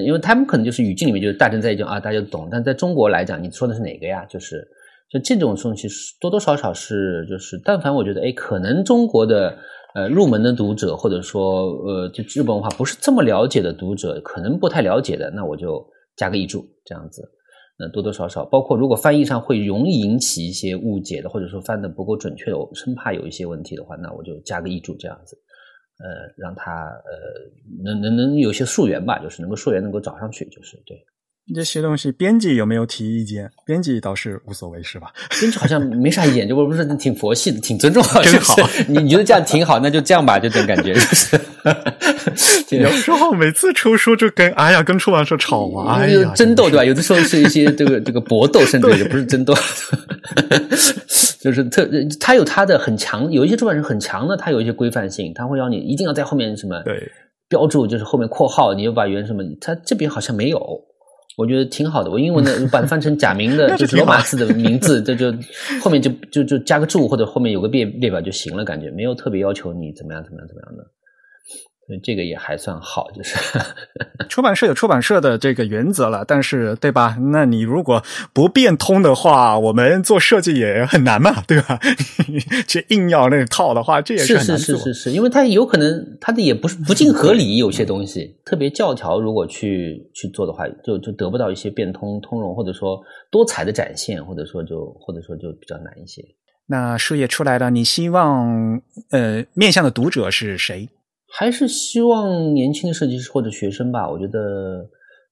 因为他们可能就是语境里面就是大震灾就啊大家懂，但在中国来讲，你说的是哪个呀？就是就这种东西多多少少是就是，但凡我觉得哎，可能中国的。呃，入门的读者，或者说，呃，就日本文化不是这么了解的读者，可能不太了解的，那我就加个译注，这样子，那多多少少，包括如果翻译上会容易引起一些误解的，或者说翻的不够准确的，我生怕有一些问题的话，那我就加个译注，这样子，呃，让他呃，能能能有些溯源吧，就是能够溯源，能够找上去，就是对。这些东西，编辑有没有提意见？编辑倒是无所谓，是吧？编辑好像没啥意见，就不是挺佛系的，挺尊重，真好。你觉得这样挺好，那就这样吧，就这种感觉，就是。有时候每次出书就跟哎呀，跟出版社吵嘛，哎呀，争斗对吧？有的时候是一些这个这个搏斗，甚至也不是争斗，就是特他有他的很强，有一些出版社很强的，他有一些规范性，他会要你一定要在后面什么对标注，就是后面括号，你又把原什么，他这边好像没有。我觉得挺好的，我英文的把它翻成假名的，就是罗马字的名字，这就后面就就就加个注或者后面有个列列表就行了，感觉没有特别要求你怎么样怎么样怎么样的。所以这个也还算好，就是 出版社有出版社的这个原则了，但是对吧？那你如果不变通的话，我们做设计也很难嘛，对吧？去硬要那个套的话，这也是很难做。是是是是，因为它有可能它的也不是不尽合理，有些东西特别教条，如果去去做的话，就就得不到一些变通通融，或者说多彩的展现，或者说就或者说就比较难一些。那书也出来了，你希望呃面向的读者是谁？还是希望年轻的设计师或者学生吧，我觉得，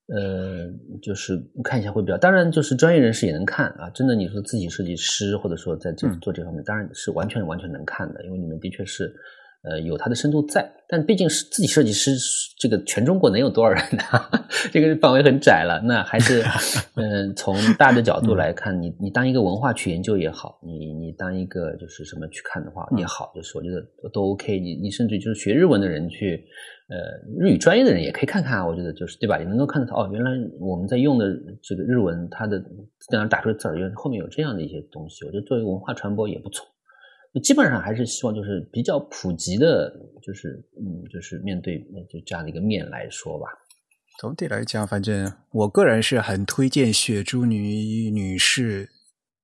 呃，就是看一下会比较。当然，就是专业人士也能看啊。真的，你说自己设计师，或者说在这做这方面，当然是完全完全能看的，因为你们的确是。呃，有它的深度在，但毕竟是自己设计师，这个全中国能有多少人呢？这个范围很窄了。那还是，嗯，从大的角度来看，你你当一个文化去研究也好，你你当一个就是什么去看的话也好，就是我觉得都 OK。你你甚至就是学日文的人去，呃，日语专业的人也可以看看。我觉得就是对吧？也能够看得到哦，原来我们在用的这个日文，它的这样打出的字儿，原来后面有这样的一些东西。我觉得作为文化传播也不错。基本上还是希望就是比较普及的，就是嗯，就是面对就这样的一个面来说吧。总体来讲，反正我个人是很推荐雪珠女女士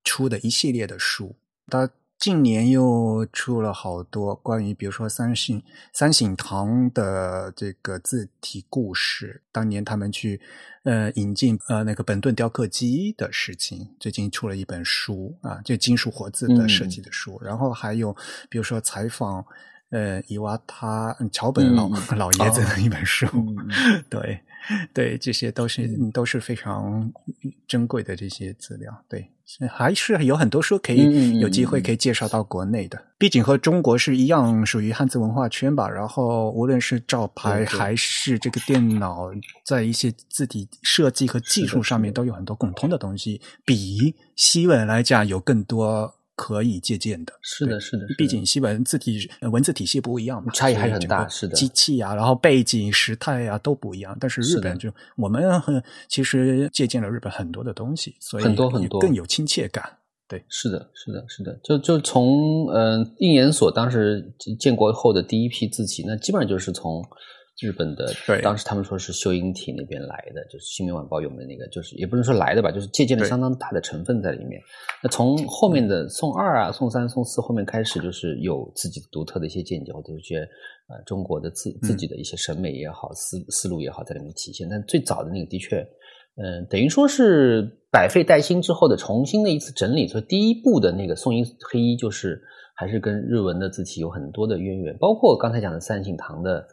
出的一系列的书。她近年又出了好多关于，比如说三省三省堂的这个字体故事，当年他们去。呃，引进呃那个本顿雕刻机的事情，最近出了一本书啊，就金属活字的设计的书。然后还有比如说采访呃伊娃他桥本老 老爷子的一本书，对 对，这些都是都是非常珍贵的这些资料，对。还是有很多书可以有机会可以介绍到国内的，毕竟和中国是一样属于汉字文化圈吧。然后无论是照牌还是这个电脑，在一些字体设计和技术上面都有很多共通的东西，比西文来讲有更多。可以借鉴的，是的，是的，毕竟西文字体文字体系不一样嘛，差异还是很大，是的，机器啊，然后背景时态啊都不一样。但是日本就我们其实借鉴了日本很多的东西，所以很多很多更有亲切感。对，是的，是的，是的，就就从嗯应研所当时建国后的第一批字体，那基本上就是从。日本的，对，当时他们说是秀英体那边来的，就是《新民晚报》用的那个，就是也不能说来的吧，就是借鉴了相当大的成分在里面。那从后面的宋二啊、宋三、宋四后面开始，就是有自己独特的一些见解，或者一些呃中国的自自己的一些审美也好、思思路也好，在里面体现。但最早的那个的确，嗯，等于说是百废待兴之后的重新的一次整理。所以第一部的那个宋英黑衣，就是还是跟日文的字体有很多的渊源，包括刚才讲的三省堂的。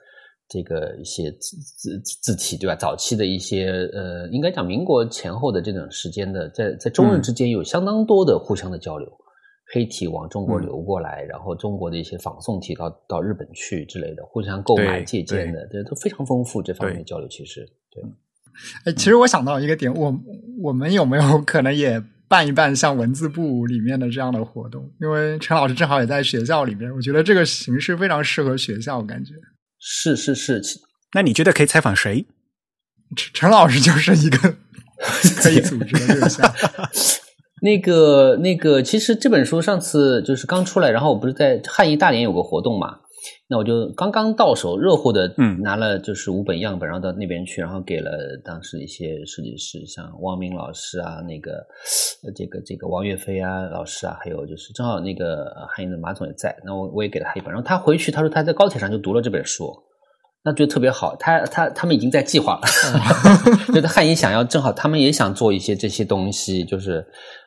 这个一些字字字体对吧？早期的一些呃，应该讲民国前后的这段时间的，在在中日之间有相当多的互相的交流，黑体往中国流过来，然后中国的一些仿宋体到到日本去之类的，互相购买借鉴的，这都非常丰富。这方面的交流其实对。哎，其实我想到一个点，我我们有没有可能也办一办像文字部里面的这样的活动？因为陈老师正好也在学校里面，我觉得这个形式非常适合学校，感觉。是是是，那你觉得可以采访谁？陈陈老师就是一个 可以组织的对象。那个那个，其实这本书上次就是刚出来，然后我不是在汉译大连有个活动嘛。那我就刚刚到手，热乎的，嗯，拿了就是五本样本，然后到那边去，然后给了当时一些设计师，像汪明老师啊，那个这个这个王岳飞啊老师啊，还有就是正好那个汉英的马总也在，那我我也给了他一本，然后他回去他说他在高铁上就读了这本书。那觉得特别好，他他他们已经在计划了，觉得汉英想要正好他们也想做一些这些东西，就是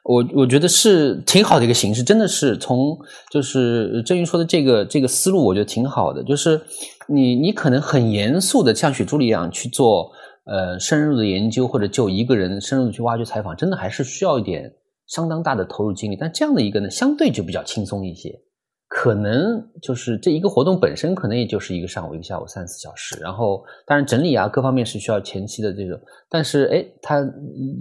我我觉得是挺好的一个形式，真的是从就是郑云说的这个这个思路，我觉得挺好的，就是你你可能很严肃的像雪珠一样去做呃深入的研究，或者就一个人深入的去挖掘采访，真的还是需要一点相当大的投入精力，但这样的一个呢，相对就比较轻松一些。可能就是这一个活动本身，可能也就是一个上午、一个下午三四小时。然后，当然整理啊，各方面是需要前期的这种。但是，哎，它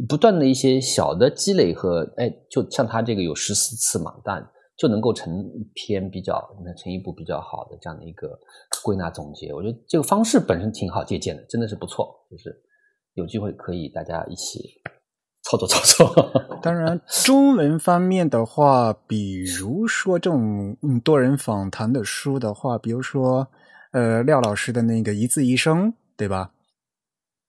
不断的一些小的积累和哎，就像它这个有十四次嘛，但就能够成一篇比较，能成一部比较好的这样的一个归纳总结。我觉得这个方式本身挺好借鉴的，真的是不错。就是有机会可以大家一起。操作操作，当然，中文方面的话，比如说这种多人访谈的书的话，比如说，呃，廖老师的那个一字一声，对吧？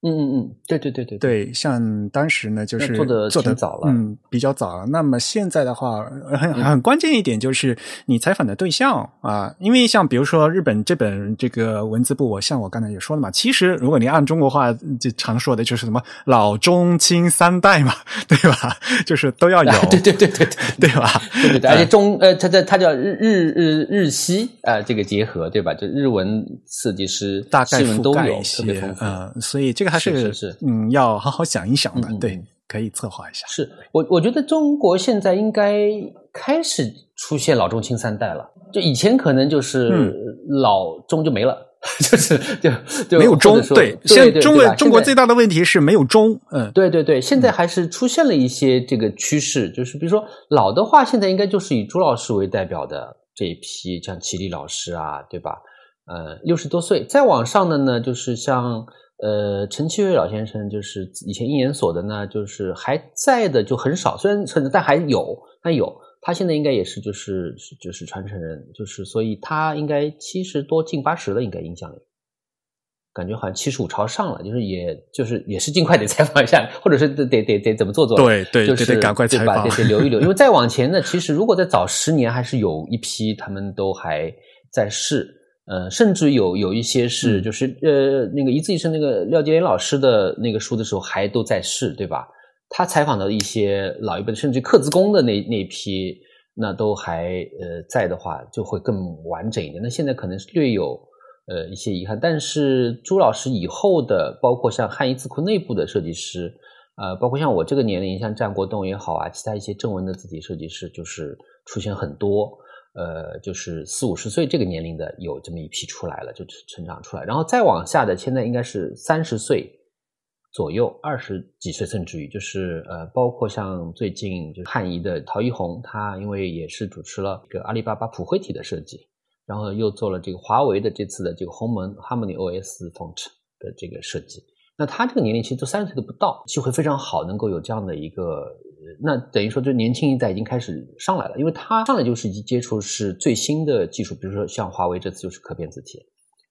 嗯嗯嗯，对对对对对，像当时呢，就是做的做的早了，嗯，比较早了。那么现在的话，很很关键一点就是你采访的对象啊，因为像比如说日本这本这个文字部，我像我刚才也说了嘛，其实如果你按中国话就常说的就是什么老中青三代嘛，对吧？就是都要有，对对对对对，对吧？对对对，而且中呃，它它它叫日日日日西啊，这个结合对吧？就日文设计师大概都有，特别丰富，嗯，所以这个。还是是嗯，要好好想一想的，对，可以策划一下。是我我觉得中国现在应该开始出现老中青三代了，就以前可能就是老中就没了，就是就就没有中。对，现在中国中国最大的问题是没有中。嗯，对对对，现在还是出现了一些这个趋势，就是比如说老的话，现在应该就是以朱老师为代表的这一批，像齐力老师啊，对吧？呃，六十多岁，再往上的呢，就是像。呃，陈其伟老先生就是以前应研所的呢，就是还在的就很少，虽然存在，但还有，但有。他现在应该也是就是就是传承人，就是所以他应该七十多近八十了，应该影响力，感觉好像七十五朝上了，就是也就是也是尽快得采访一下，或者是得得得得怎么做做？对对，就是赶快采访，得得留一留，因为再往前呢，其实如果再早十年，还是有一批他们都还在试。呃，甚至有有一些是，就是呃，那个一字一声那个廖杰林老师的那个书的时候，还都在世，对吧？他采访的一些老一辈的，甚至刻字工的那那批，那都还呃在的话，就会更完整一点。那现在可能是略有呃一些遗憾，但是朱老师以后的，包括像汉译字库内部的设计师，呃，包括像我这个年龄，像战国栋也好啊，其他一些正文的字体设计师，就是出现很多。呃，就是四五十岁这个年龄的有这么一批出来了，就成长出来，然后再往下的，现在应该是三十岁左右，二十几岁甚至于，就是呃，包括像最近就汉仪的陶一红，他因为也是主持了这个阿里巴巴普惠体的设计，然后又做了这个华为的这次的这个鸿蒙 Harmony OS Font 的这个设计，那他这个年龄其实都三十岁都不到，机会非常好，能够有这样的一个。那等于说，就年轻一代已经开始上来了，因为他上来就是已接触是最新的技术，比如说像华为这次就是可变字体，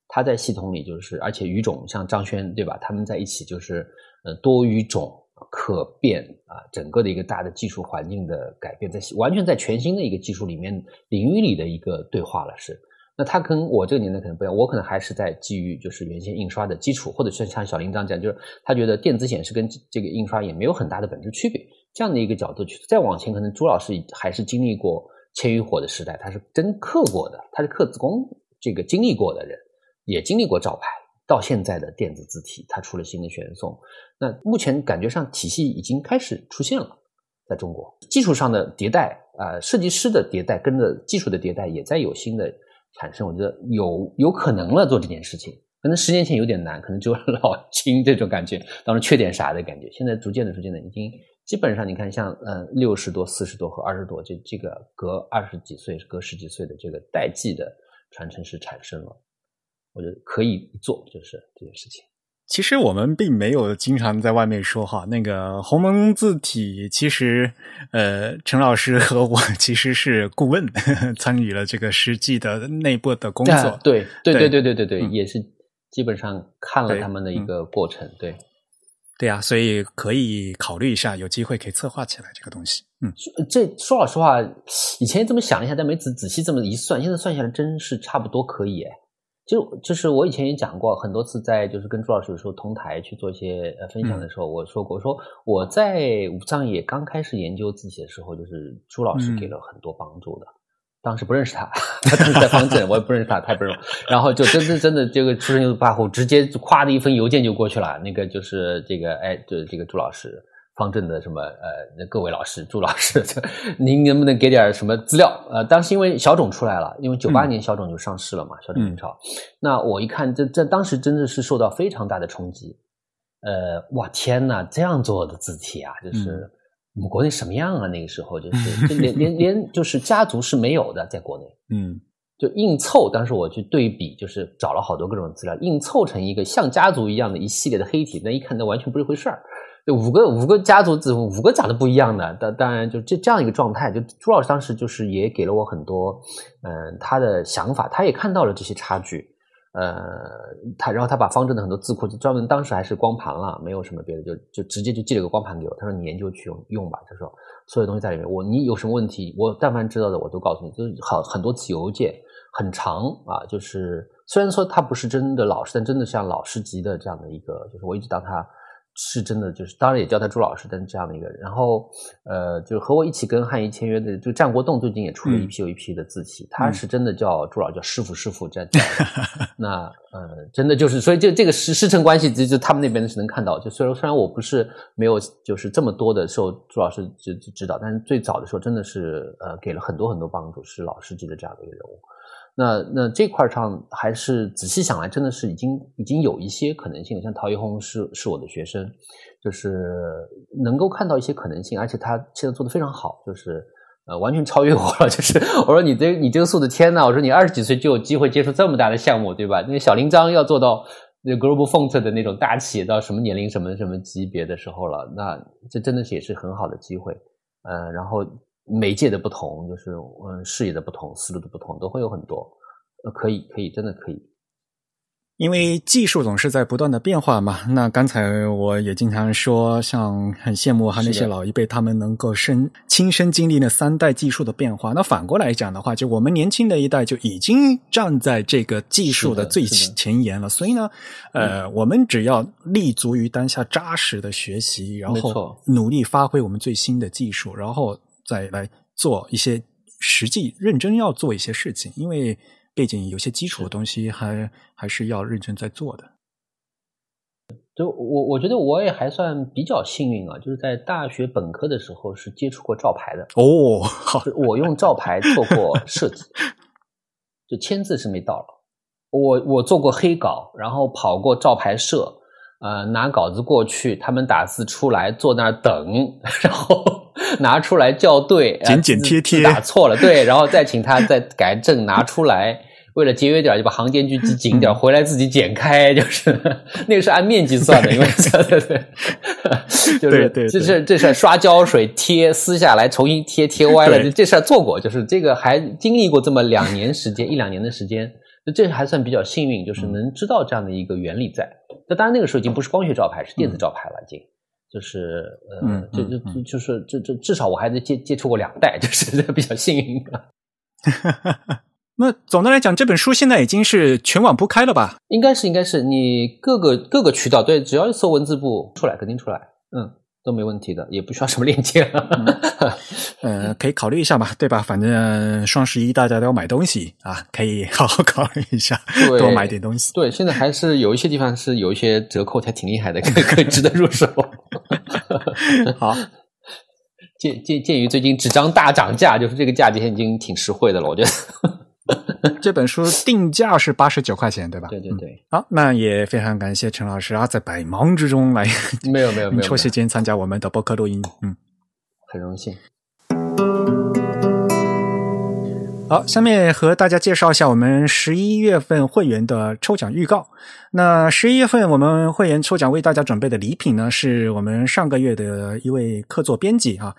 他在系统里就是，而且语种像张轩对吧？他们在一起就是呃多语种可变啊，整个的一个大的技术环境的改变，在完全在全新的一个技术里面领域里的一个对话了。是，那他跟我这个年代可能不一样，我可能还是在基于就是原先印刷的基础，或者是像小林这样讲，就是他觉得电子显示跟这个印刷也没有很大的本质区别。这样的一个角度去，再往前，可能朱老师还是经历过千余火的时代，他是真刻过的，他是刻字工这个经历过的人，也经历过照牌，到现在的电子字体，他出了新的玄宋，那目前感觉上体系已经开始出现了，在中国技术上的迭代啊，设计师的迭代跟着技术的迭代也在有新的产生，我觉得有有可能了做这件事情，可能十年前有点难，可能只有 老青这种感觉，当时缺点啥的感觉，现在逐渐的逐渐的已经。基本上，你看，像嗯六十多、四十多和二十多，这这个隔二十几岁、隔十几岁的这个代际的传承是产生了，我觉得可以做，就是这件事情。其实我们并没有经常在外面说哈，那个鸿蒙字体，其实呃，陈老师和我其实是顾问，参与了这个实际的内部的工作。对对对对对对对，也是基本上看了他们的一个过程，对。对呀，所以可以考虑一下，有机会可以策划起来这个东西。嗯，这说老实话，以前这么想一下，但没仔仔细这么一算，现在算下来真是差不多可以。就就是我以前也讲过很多次，在就是跟朱老师有时候同台去做一些呃分享的时候，我说过，我说我在武藏野刚开始研究自己的时候，就是朱老师给了很多帮助的。当时不认识他，他当时在方正，我也不认识他，太不容易。然后就真真真的这个出生又大户，直接夸的一封邮件就过去了。那个就是这个哎，就是这个朱老师方正的什么呃，各位老师朱老师，您能不能给点什么资料？呃，当时因为小种出来了，因为九八年小种就上市了嘛，小种明朝。那我一看，这这当时真的是受到非常大的冲击。呃，哇天呐，这样做的字体啊，就是我们国内什么样啊？那个时候就是 连连连就是家族是没有的，在国内，嗯。就硬凑，当时我去对比，就是找了好多各种资料，硬凑成一个像家族一样的一系列的黑体，那一看那完全不是一回事儿。五个五个家族字，五个长得不一样的，当当然就这这样一个状态。就朱老师当时就是也给了我很多，嗯，他的想法，他也看到了这些差距，呃，他然后他把方正的很多字库就专门当时还是光盘了，没有什么别的，就就直接就寄了个光盘给我，他说你研究去用用吧，他说所有东西在里面，我你有什么问题，我但凡知道的我都告诉你，就是好很多次邮件。很长啊，就是虽然说他不是真的老师，但真的像老师级的这样的一个，就是我一直当他是真的，就是当然也叫他朱老师，但是这样的一个人。然后呃，就和我一起跟汉仪签约的，就战国栋最近也出了一批又一批的字体，他是真的叫朱老，叫师傅师傅这样。那呃，真的就是，所以这这个师师承关系，就就他们那边是能看到。就虽然虽然我不是没有就是这么多的受朱老师指指导，但是最早的时候真的是呃给了很多很多帮助，是老师级的这样的一个人物。那那这块上还是仔细想来，真的是已经已经有一些可能性。像陶一红是是我的学生，就是能够看到一些可能性，而且他现在做的非常好，就是呃完全超越我了。就是我说你这你这个素质天呐！我说你二十几岁就有机会接触这么大的项目，对吧？那小铃铛要做到那 Global Font 的那种大企业，到什么年龄、什么什么级别的时候了？那这真的是也是很好的机会。呃，然后。媒介的不同，就是嗯，视野的不同，思路的不同，都会有很多。呃，可以，可以，真的可以。因为技术总是在不断的变化嘛。那刚才我也经常说，像很羡慕哈那些老一辈，他们能够身亲身经历那三代技术的变化。那反过来讲的话，就我们年轻的一代就已经站在这个技术的最前沿了。所以呢，呃，我们只要立足于当下，扎实的学习，然后努力发挥我们最新的技术，然后。再来做一些实际认真要做一些事情，因为背景有些基础的东西还还是要认真在做的。就我我觉得我也还算比较幸运啊，就是在大学本科的时候是接触过照牌的哦，我用照牌做过设计，就签字是没到了。我我做过黑稿，然后跑过照牌社，呃，拿稿子过去，他们打字出来，坐那儿等，然后。拿出来校对，剪剪贴贴。打错了，对，然后再请他再改正，拿出来，为了节约点，就把行间距挤紧点，回来自己剪开，就是 那个是按面积算的，因为对对，就是这是这是刷胶水贴撕下来重新贴贴歪了，这事儿做过，就是这个还经历过这么两年时间，一两年的时间，这还算比较幸运，就是能知道这样的一个原理在。那当然那个时候已经不是光学照牌，是电子照牌了，已经。就是呃，就就就就是这这至少我还得接接触过两代，就是 比较幸运。那总的来讲，这本书现在已经是全网铺开了吧？应该是，应该是你各个各个渠道对，只要搜文字部出来，肯定出来。嗯。都没问题的，也不需要什么链接。呃，可以考虑一下嘛，对吧？反正双十一大家都要买东西啊，可以好好考虑一下，多买点东西。对，现在还是有一些地方是有一些折扣，还挺厉害的，可可以值得入手。好，鉴鉴鉴于最近纸张大涨价，就是这个价钱已经挺实惠的了，我觉得。这本书定价是八十九块钱，对吧？对对对。好，那也非常感谢陈老师啊，在百忙之中来，没有没有没有，抽时间参加我们的播客录音，嗯，很荣幸。好，下面和大家介绍一下我们十一月份会员的抽奖预告。那十一月份我们会员抽奖为大家准备的礼品呢，是我们上个月的一位客座编辑啊。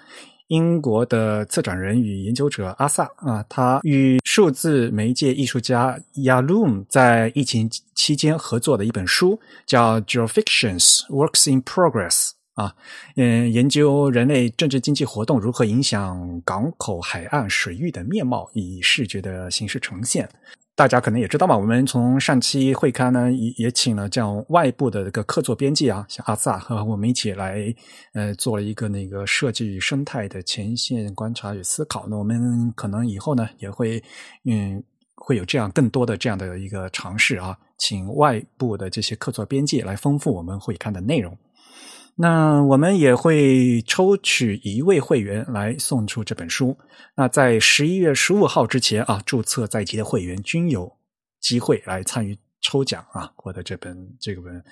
英国的策展人与研究者阿萨啊，他与数字媒介艺术家 Yalom 在疫情期间合作的一本书，叫《Geofictions Works in Progress》啊，嗯，研究人类政治经济活动如何影响港口、海岸、水域的面貌，以视觉的形式呈现。大家可能也知道嘛，我们从上期会刊呢也也请了这样外部的这个客座编辑啊，像阿萨和我们一起来呃做了一个那个设计与生态的前线观察与思考。那我们可能以后呢也会嗯会有这样更多的这样的一个尝试啊，请外部的这些客座编辑来丰富我们会刊的内容。那我们也会抽取一位会员来送出这本书。那在十一月十五号之前啊，注册在籍的会员均有机会来参与抽奖啊，获得这本这个本，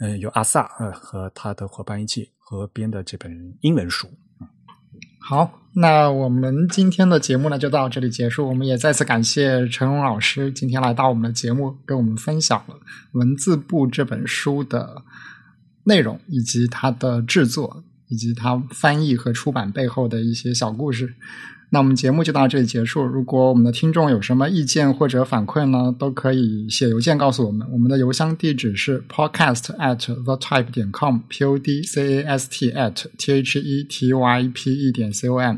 嗯，由阿萨呃和他的伙伴一起合编的这本英文书。好，那我们今天的节目呢就到这里结束。我们也再次感谢陈荣老师今天来到我们的节目，跟我们分享了文字部这本书的内容，以及它的制作，以及它翻译和出版背后的一些小故事。那我们节目就到这里结束。如果我们的听众有什么意见或者反馈呢，都可以写邮件告诉我们。我们的邮箱地址是 podcast at the type 点 com，p o d c a s t at t h e t y p e 点 c o m。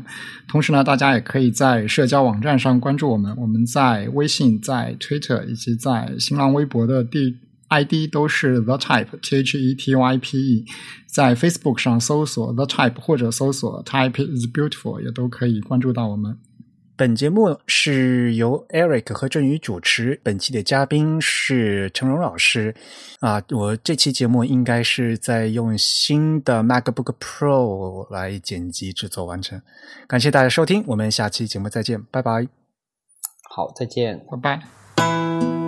同时呢，大家也可以在社交网站上关注我们。我们在微信、在 Twitter 以及在新浪微博的地。ID 都是 The Type T H E T Y P E，在 Facebook 上搜索 The Type 或者搜索 Type is Beautiful 也都可以关注到我们。本节目是由 Eric 和振宇主持，本期的嘉宾是陈荣老师。啊，我这期节目应该是在用新的 MacBook Pro 来剪辑制作完成。感谢大家收听，我们下期节目再见，拜拜。好，再见，拜拜。